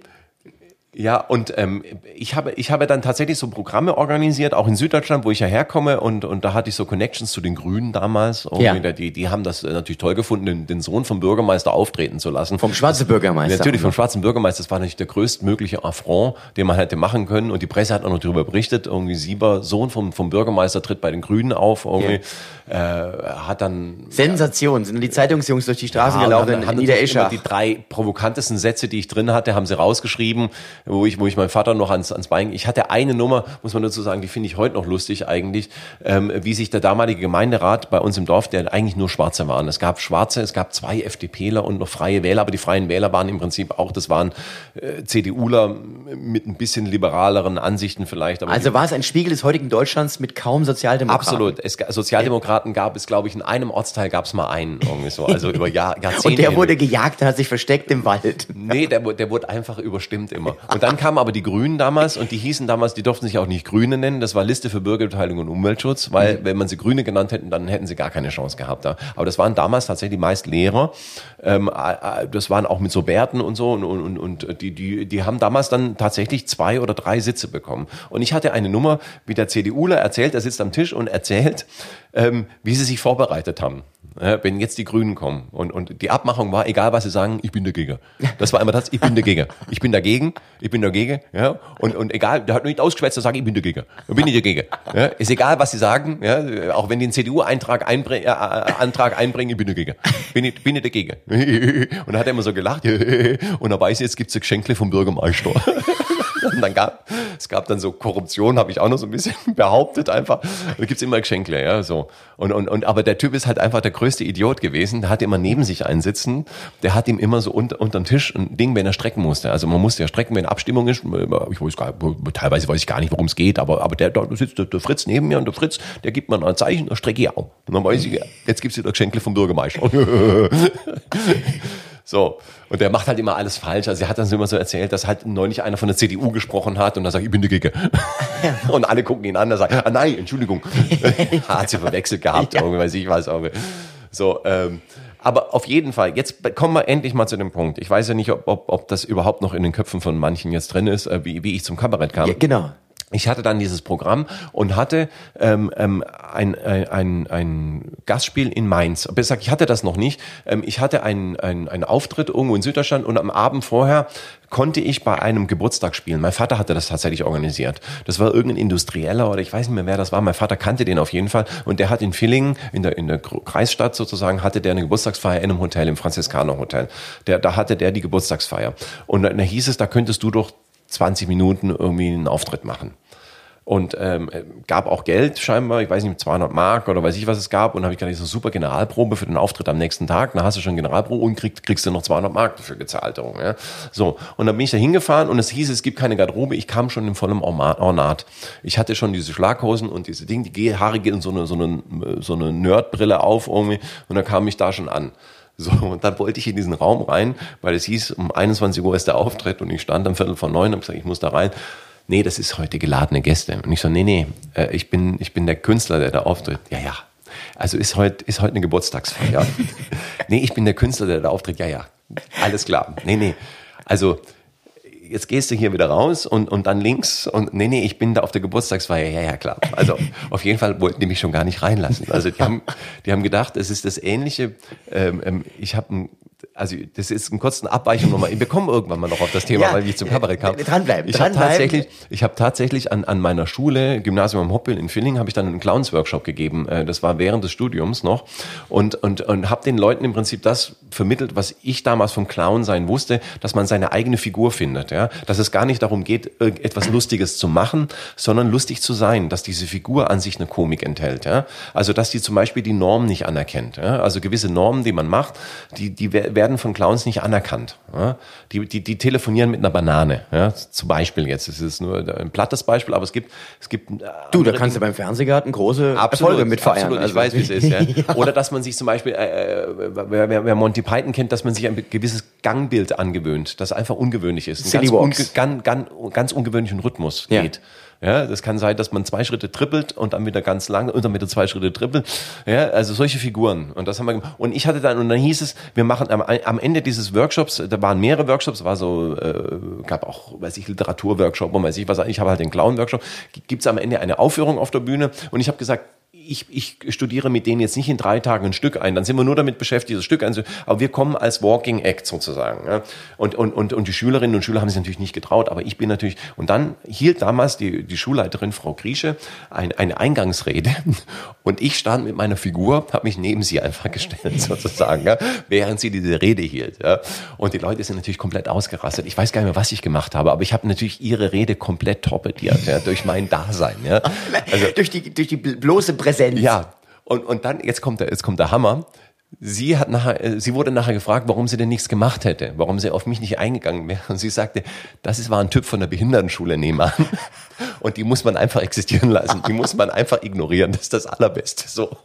ja, und ähm, ich, habe, ich habe dann tatsächlich so Programme organisiert, auch in Süddeutschland, wo ich ja herkomme. Und, und da hatte ich so Connections zu den Grünen damals. Irgendwie, Ja. da- Die, die haben das äh, natürlich toll gefunden, den, den Sohn vom Bürgermeister auftreten zu lassen. Vom schwarzen Bürgermeister. Natürlich, vom schwarzen Bürgermeister. Das war natürlich der größtmögliche Affront, den man hätte machen können. Und die Presse hat auch noch darüber berichtet. Irgendwie Sieber, Sohn vom, vom Bürgermeister, tritt bei den Grünen auf. Irgendwie, äh, hat dann Sensation. Sind die Zeitungsjungs durch die Straßen ja, und gelaufen in immer Die drei provokantesten Sätze, die ich drin hatte, haben sie rausgeschrieben, wo ich, wo ich meinem Vater noch ans, ans Bein. Ich hatte eine Nummer, muss man dazu sagen, die finde ich heute noch lustig eigentlich, ähm, wie sich der damalige Gemeinderat bei uns im Dorf, der eigentlich nur Schwarze waren. Es gab Schwarze, es gab zwei FDPler und noch Freie Wähler, aber die Freien Wähler waren im Prinzip auch, das waren äh, CDUler mit ein bisschen liberaleren Ansichten vielleicht. Aber Also war es ein Spiegel des heutigen Deutschlands mit kaum Sozialdemokraten. Absolut. Es, Sozialdemokraten gab es, glaube ich, in einem Ortsteil gab es mal einen, irgendwie so. Also über Jahr, Jahrzehnte. Und der hinweg. wurde gejagt und hat sich versteckt im Wald. Nee, der, der wurde einfach überstimmt immer. Und dann kamen aber die Grünen damals und die hießen damals, die durften sich auch nicht Grüne nennen. Das war Liste für Bürgerbeteiligung und Umweltschutz, weil wenn man sie Grüne genannt hätten, dann hätten sie gar keine Chance gehabt. Da. Aber das waren damals tatsächlich meist Lehrer. Ähm, äh, äh, das waren auch mit so Bärten und so und, und, und und die, die, die haben damals dann tatsächlich zwei oder drei Sitze bekommen. Und ich hatte eine Nummer, wie der CDUler erzählt, er sitzt am Tisch und erzählt, ähm, wie sie sich vorbereitet haben. Wenn jetzt die Grünen kommen und, und die Abmachung war, egal was sie sagen, ich bin dagegen. Das war immer das, ich bin dagegen. Ich bin dagegen, ich bin dagegen, ja. Und, und egal, der hat nicht ausgeschwätzt, zu sagen, ich bin dagegen. Ich bin nicht dagegen. Ja. Ist egal, was sie sagen, ja. Auch wenn die einen CDU-Eintrag einbringen, äh, äh, Antrag einbringen, ich bin dagegen. Bin ich, bin ich dagegen. Und dann hat er immer so gelacht. Und dann weiß ich, jetzt gibt's ein Geschenkle vom Bürgermeister. Und dann gab, es gab dann so Korruption, habe ich auch noch so ein bisschen behauptet einfach. Da gibt's immer Geschenkle, ja, so. Und, und, und, aber der Typ ist halt einfach der größte Idiot gewesen. Der hat immer neben sich einen sitzen. Der hat ihm immer so unter, unterm Tisch ein Ding, wenn er strecken musste. Also man musste ja strecken, wenn Abstimmung ist. Ich weiß gar, teilweise weiß ich gar nicht, worum es geht, aber, aber der, da sitzt der, der Fritz neben mir und der Fritz, der gibt mir ein Zeichen, da strecke ich auch. Und dann weiß ich, jetzt gibt's wieder Geschenkle vom Bürgermeister. So. Und der macht halt immer alles falsch. Also er hat dann immer so erzählt, dass halt neulich einer von der CDU gesprochen hat und dann sagt, ich bin dagegen. und alle gucken ihn an, da sagt, ah nein, Entschuldigung. hat sie verwechselt gehabt, irgendwie, weiß ich was. Irgendwie. So, ähm, aber auf jeden Fall, jetzt kommen wir endlich mal zu dem Punkt. Ich weiß ja nicht, ob, ob, ob das überhaupt noch in den Köpfen von manchen jetzt drin ist, äh, wie, wie ich zum Kabarett kam. Ja, genau. Ich hatte dann dieses Programm und hatte ähm, ähm, ein, ein, ein, ein Gastspiel in Mainz. Ich sag, ich hatte das noch nicht. Ähm, ich hatte einen ein, einen Auftritt irgendwo in Süddeutschland und am Abend vorher konnte ich bei einem Geburtstag spielen. Mein Vater hatte das tatsächlich organisiert. Das war irgendein Industrieller oder ich weiß nicht mehr, wer das war. Mein Vater kannte den auf jeden Fall und der hat in Villingen, in der, in der Kreisstadt sozusagen, hatte der eine Geburtstagsfeier in einem Hotel, im Franziskaner Hotel. Der, da hatte der die Geburtstagsfeier. Und dann hieß es, da könntest du doch 20 Minuten irgendwie einen Auftritt machen und ähm, gab auch Geld scheinbar, ich weiß nicht, 200 Mark oder weiß ich, was es gab. Und habe ich gedacht, so super Generalprobe für den Auftritt am nächsten Tag. Dann hast du schon Generalprobe und krieg, kriegst du noch 200 Mark dafür gezahlt. Ja. So, und dann bin ich da hingefahren und es hieß, es gibt keine Garderobe. Ich kam schon in vollem Ornat. Ich hatte schon diese Schlaghosen und diese Dinge, die Haare gehen so eine, so eine, so eine Nerdbrille auf irgendwie. Und dann kam ich da schon an. So, und dann wollte ich in diesen Raum rein, weil es hieß, um 21 Uhr ist der Auftritt und ich stand am Viertel vor neun und hab gesagt, ich muss da rein. nee, das ist heute geladene Gäste. Und ich so, nee, nee, äh, ich bin, ich bin der Künstler, der da auftritt. Ja, ja. Also ist heute, ist heute eine Geburtstagsfeier. nee, ich bin der Künstler, der da auftritt. Ja, ja. Alles klar. Nee, nee. Also, jetzt gehst du hier wieder raus und, und dann links und nee, nee, ich bin da auf der Geburtstagsfeier. Ja, ja, klar. Also auf jeden Fall wollten die mich schon gar nicht reinlassen. Also die haben, die haben gedacht, es ist das Ähnliche. Ähm, ähm ich habe ein also das ist ein kurzen Abweichung nochmal. Wir kommen irgendwann mal noch auf das Thema, ja, weil ich zum Kabarett kam. Dranbleiben. Ich habe tatsächlich, ich habe tatsächlich an, an meiner Schule, Gymnasium am Hoppel in Villingen, habe ich dann einen Clowns-Workshop gegeben. Äh, das war während des Studiums noch und und und habe den Leuten im Prinzip das vermittelt, was ich damals vom Clown sein wusste, dass man seine eigene Figur findet. Ja, dass es gar nicht darum geht, etwas Lustiges zu machen, sondern lustig zu sein, dass diese Figur an sich eine Komik enthält. Ja, also dass die zum Beispiel die Norm nicht anerkennt. Ja? Also gewisse Normen, die man macht, die die werden von Clowns nicht anerkannt. Ja? Die, die, die telefonieren mit einer Banane. Ja? Zum Beispiel jetzt. Es ist nur ein plattes Beispiel, aber es gibt, es gibt. Äh, du, da kannst du beim Fernsehgarten große absolut, Erfolge mit feiern. Absolut, ich weiß, wie es ist. Ja? ja. Oder dass man sich zum Beispiel, äh, äh, wer, wer, wer Monty Python kennt, dass man sich ein gewisses Gangbild angewöhnt, das einfach ungewöhnlich ist. Ein ganz, unge ganz, ganz, ganz ungewöhnlichen Rhythmus geht. Ja, das kann sein, dass man zwei Schritte trippelt und dann wieder ganz lang und dann wieder zwei Schritte trippelt. Ja, also solche Figuren. Und das haben wir gemacht. Und ich hatte dann, und dann hieß es, wir machen am, am Ende dieses Workshops, da waren mehrere Workshops, war so, äh, gab auch, weiß ich, Literaturworkshop und weiß ich was, ich habe halt den Clown-Workshop. Gibt es am Ende eine Aufführung auf der Bühne und ich habe gesagt, ich, ich studiere mit denen jetzt nicht in drei Tagen ein Stück ein, dann sind wir nur damit beschäftigt, das Stück einzuführen. Aber wir kommen als Walking Act sozusagen. Ja. Und, und, und, und die Schülerinnen und Schüler haben sich natürlich nicht getraut, aber ich bin natürlich, und dann hielt damals die, die Schulleiterin, Frau Griesche, ein, eine Eingangsrede und ich stand mit meiner Figur, habe mich neben sie einfach gestellt sozusagen, ja, während sie diese Rede hielt. Ja. Und die Leute sind natürlich komplett ausgerastet. Ich weiß gar nicht mehr, was ich gemacht habe, aber ich habe natürlich ihre Rede komplett torpediert ja, durch mein Dasein. Ja. Also, durch, die, durch die bloße Präsenz. Ja. Und, und dann, jetzt kommt der, jetzt kommt der Hammer. Sie hat nachher, äh, sie wurde nachher gefragt, warum sie denn nichts gemacht hätte, warum sie auf mich nicht eingegangen wäre. Und sie sagte, das ist, war ein Typ von der Behindertenschule nebenan. Und die muss man einfach existieren lassen. Die muss man einfach ignorieren. Das ist das Allerbeste. So.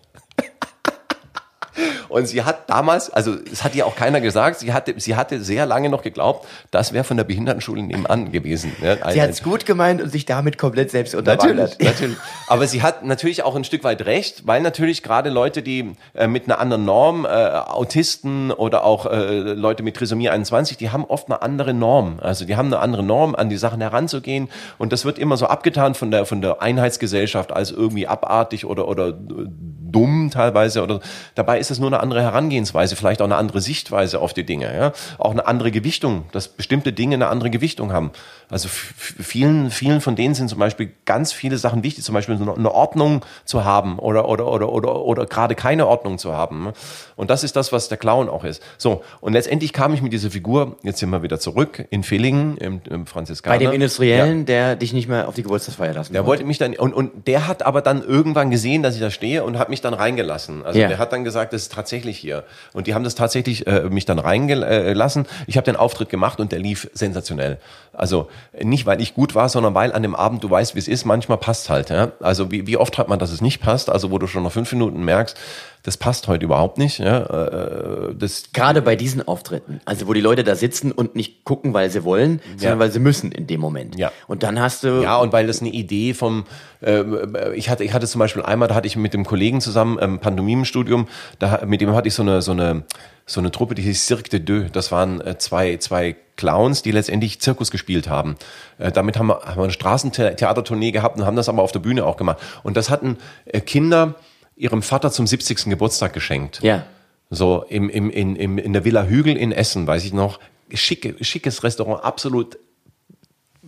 Und sie hat damals, also es hat ihr auch keiner gesagt, sie hatte, sie hatte sehr lange noch geglaubt, das wäre von der Behindertenschule nebenan gewesen. Ne? sie hat es gut gemeint und sich damit komplett selbst unterwandert. Natürlich, natürlich. Aber sie hat natürlich auch ein Stück weit recht, weil natürlich gerade Leute, die äh, mit einer anderen Norm, äh, Autisten oder auch äh, Leute mit Trisomie 21, die haben oft eine andere Norm. Also die haben eine andere Norm, an die Sachen heranzugehen. Und das wird immer so abgetan von der, von der Einheitsgesellschaft als irgendwie abartig oder, oder dumm teilweise. Oder dabei ist es nur eine andere Herangehensweise, vielleicht auch eine andere Sichtweise auf die Dinge, ja, auch eine andere Gewichtung, dass bestimmte Dinge eine andere Gewichtung haben. Also vielen, vielen von denen sind zum Beispiel ganz viele Sachen wichtig, zum Beispiel eine Ordnung zu haben oder oder oder oder oder gerade keine Ordnung zu haben. Und das ist das, was der Clown auch ist. So und letztendlich kam ich mit dieser Figur jetzt sind wir wieder zurück in Villingen im, im Franziskaner. Bei dem Industriellen, ja. der dich nicht mehr auf die Geburtstagsfeier lassen. Der wollte mich dann und und der hat aber dann irgendwann gesehen, dass ich da stehe und hat mich dann reingelassen. Also ja. der hat dann gesagt, das ist tatsächlich hier und die haben das tatsächlich äh, mich dann reingelassen. Ich habe den Auftritt gemacht und der lief sensationell. Also nicht, weil ich gut war, sondern weil an dem Abend, du weißt, wie es ist, manchmal passt halt. Ja? Also wie, wie oft hat man, dass es nicht passt, also wo du schon nach fünf Minuten merkst, das passt heute überhaupt nicht. Ja? Äh, das Gerade bei diesen Auftritten, also wo die Leute da sitzen und nicht gucken, weil sie wollen, sondern ja. weil sie müssen in dem Moment. Ja. Und dann hast du... Ja, und weil das eine Idee vom... Äh, ich, hatte, ich hatte zum Beispiel einmal, da hatte ich mit dem Kollegen zusammen ähm, Pantomim-Studium, da, mit dem hatte ich so eine... So eine so eine Truppe, die hieß Cirque de Deux. Das waren äh, zwei, zwei Clowns, die letztendlich Zirkus gespielt haben. Äh, damit haben wir, haben wir eine Straßentheatertournee gehabt und haben das aber auf der Bühne auch gemacht. Und das hatten äh, Kinder ihrem Vater zum 70. Geburtstag geschenkt. Ja. So im, im, in, im, in der Villa Hügel in Essen, weiß ich noch. Schicke, schickes Restaurant, absolut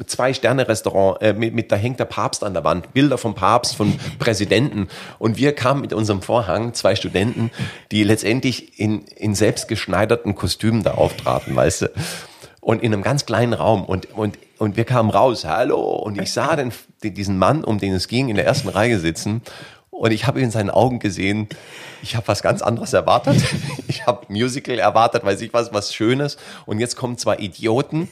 Zwei-Sterne-Restaurant, äh, mit, mit, da hängt der Papst an der Wand, Bilder vom Papst, von Präsidenten. Und wir kamen mit unserem Vorhang, zwei Studenten, die letztendlich in, in selbstgeschneiderten Kostümen da auftraten, weißt du. Und in einem ganz kleinen Raum. Und, und, und wir kamen raus, hallo. Und ich sah den, diesen Mann, um den es ging, in der ersten Reihe sitzen. Und ich habe in seinen Augen gesehen, ich habe was ganz anderes erwartet. Ich habe Musical erwartet, weiß ich was, was Schönes. Und jetzt kommen zwei Idioten,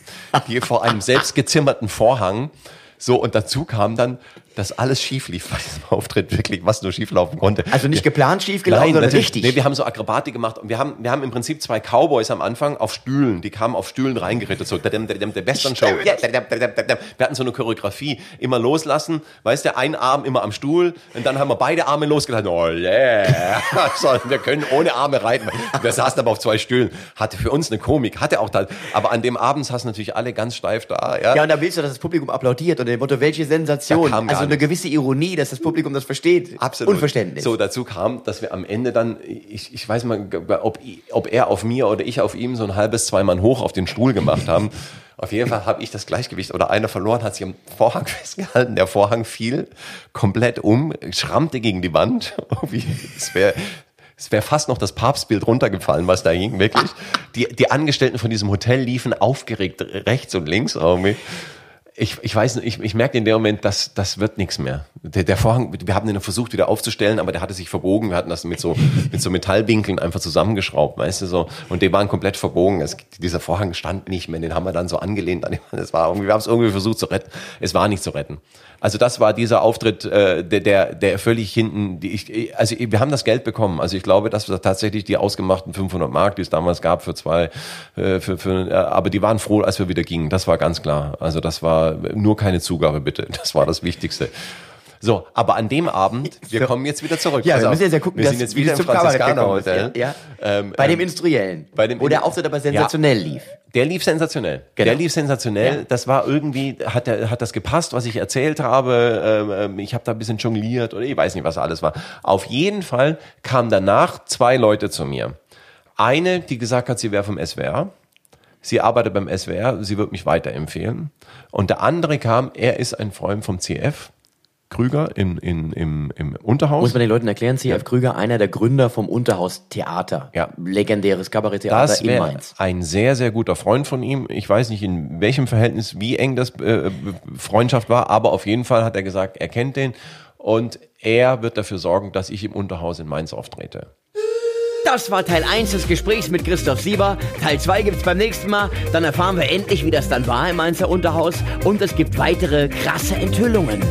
die vor einem selbstgezimmerten Vorhang so, und dazu kam dann, dass alles schief lief bei diesem Auftritt, wirklich, was nur schief laufen konnte. Also nicht geplant schief gelaufen, sondern richtig. Nee, wir haben so Akrobatik gemacht und wir haben, wir haben im Prinzip zwei Cowboys am Anfang auf Stühlen, die kamen auf Stühlen reingerittet, so der dadam, dadam. Wir hatten so eine Choreografie, immer loslassen, weißt du, ein Arm immer am Stuhl und dann haben wir beide Arme losgelassen. Oh yeah, so, wir können ohne Arme reiten. Wir saßen aber auf zwei Stühlen. Hatte für uns eine Komik, hatte auch da, aber an dem Abend saßen natürlich alle ganz steif da. Ja, ja, und da willst du, dass das Publikum applaudiert unter dem Motto, welche Sensation. Da eine gewisse Ironie, dass das Publikum das versteht. Absolut. Unverständnis. So, dazu kam, dass wir am Ende dann, ich, ich weiß mal, ob, ob er auf mir oder ich auf ihm so ein halbes, zweimal hoch auf den Stuhl gemacht haben. Auf jeden Fall habe ich das Gleichgewicht oder einer verloren, hat sich am Vorhang festgehalten. Der Vorhang fiel komplett um, schrammte gegen die Wand. Irgendwie, Es wäre es wäre fast noch das Papstbild runtergefallen, was da hing, wirklich. Die, die Angestellten von diesem Hotel liefen aufgeregt rechts und links irgendwie. Ich, ich weiß ich, ich merkte in dem Moment, dass das wird nichts mehr. Der, der Vorhang, wir haben den versucht wieder aufzustellen, aber der hatte sich verbogen. Wir hatten das mit so mit so Metallwinkeln einfach zusammengeschraubt, weißt du so. Und die waren komplett verbogen. Es, dieser Vorhang stand nicht mehr. Den haben wir dann so angelehnt. Es war irgendwie, wir haben es irgendwie versucht zu retten. Es war nicht zu retten. Also das war dieser Auftritt, äh, der, der, der völlig hinten. Die ich, also wir haben das Geld bekommen. Also ich glaube, dass wir tatsächlich die ausgemachten 500 Mark, die es damals gab für zwei, äh, für, für, äh, aber die waren froh, als wir wieder gingen. Das war ganz klar. Also das war nur keine Zugabe bitte. Das war das Wichtigste. So, aber an dem Abend, wir kommen jetzt wieder zurück. ja, Pass wir müssen jetzt ja gucken, wir dass sind jetzt wie wieder im zum Kabarett Franziskaner gekommen ist. Hotel. Ja, ja. Ähm, bei dem ähm, Industriellen. bei dem wo der Auftritt aber sensationell lief. Der lief sensationell. Genau. Der lief sensationell. Das war irgendwie, hat, der, hat das gepasst, was ich erzählt habe. Ähm, ähm, ich habe da ein bisschen jongliert oder ich weiß nicht, was alles war. Auf jeden Fall kamen danach zwei Leute zu mir. Eine, die gesagt hat, sie wäre vom SWR. Sie arbeitet beim SWR, sie wird mich weiterempfehlen. Und der andere kam, er ist ein Freund vom CF, Krüger in, in, im, im Unterhaus. Muss man den Leuten erklären, C.F. Krüger, einer der Gründer vom Unterhaus Theater. Ja. Legendäres Kabaretttheater in Mainz. ein sehr, sehr guter Freund von ihm. Ich weiß nicht, in welchem Verhältnis, wie eng das äh, Freundschaft war, aber auf jeden Fall hat er gesagt, er kennt den und er wird dafür sorgen, dass ich im Unterhaus in Mainz auftrete. Das war Teil 1 des Gesprächs mit Christoph Sieber. Teil 2 gibt's beim nächsten Mal. Dann erfahren wir endlich, wie das dann war im Mainzer Unterhaus. Und es gibt weitere krasse Enthüllungen.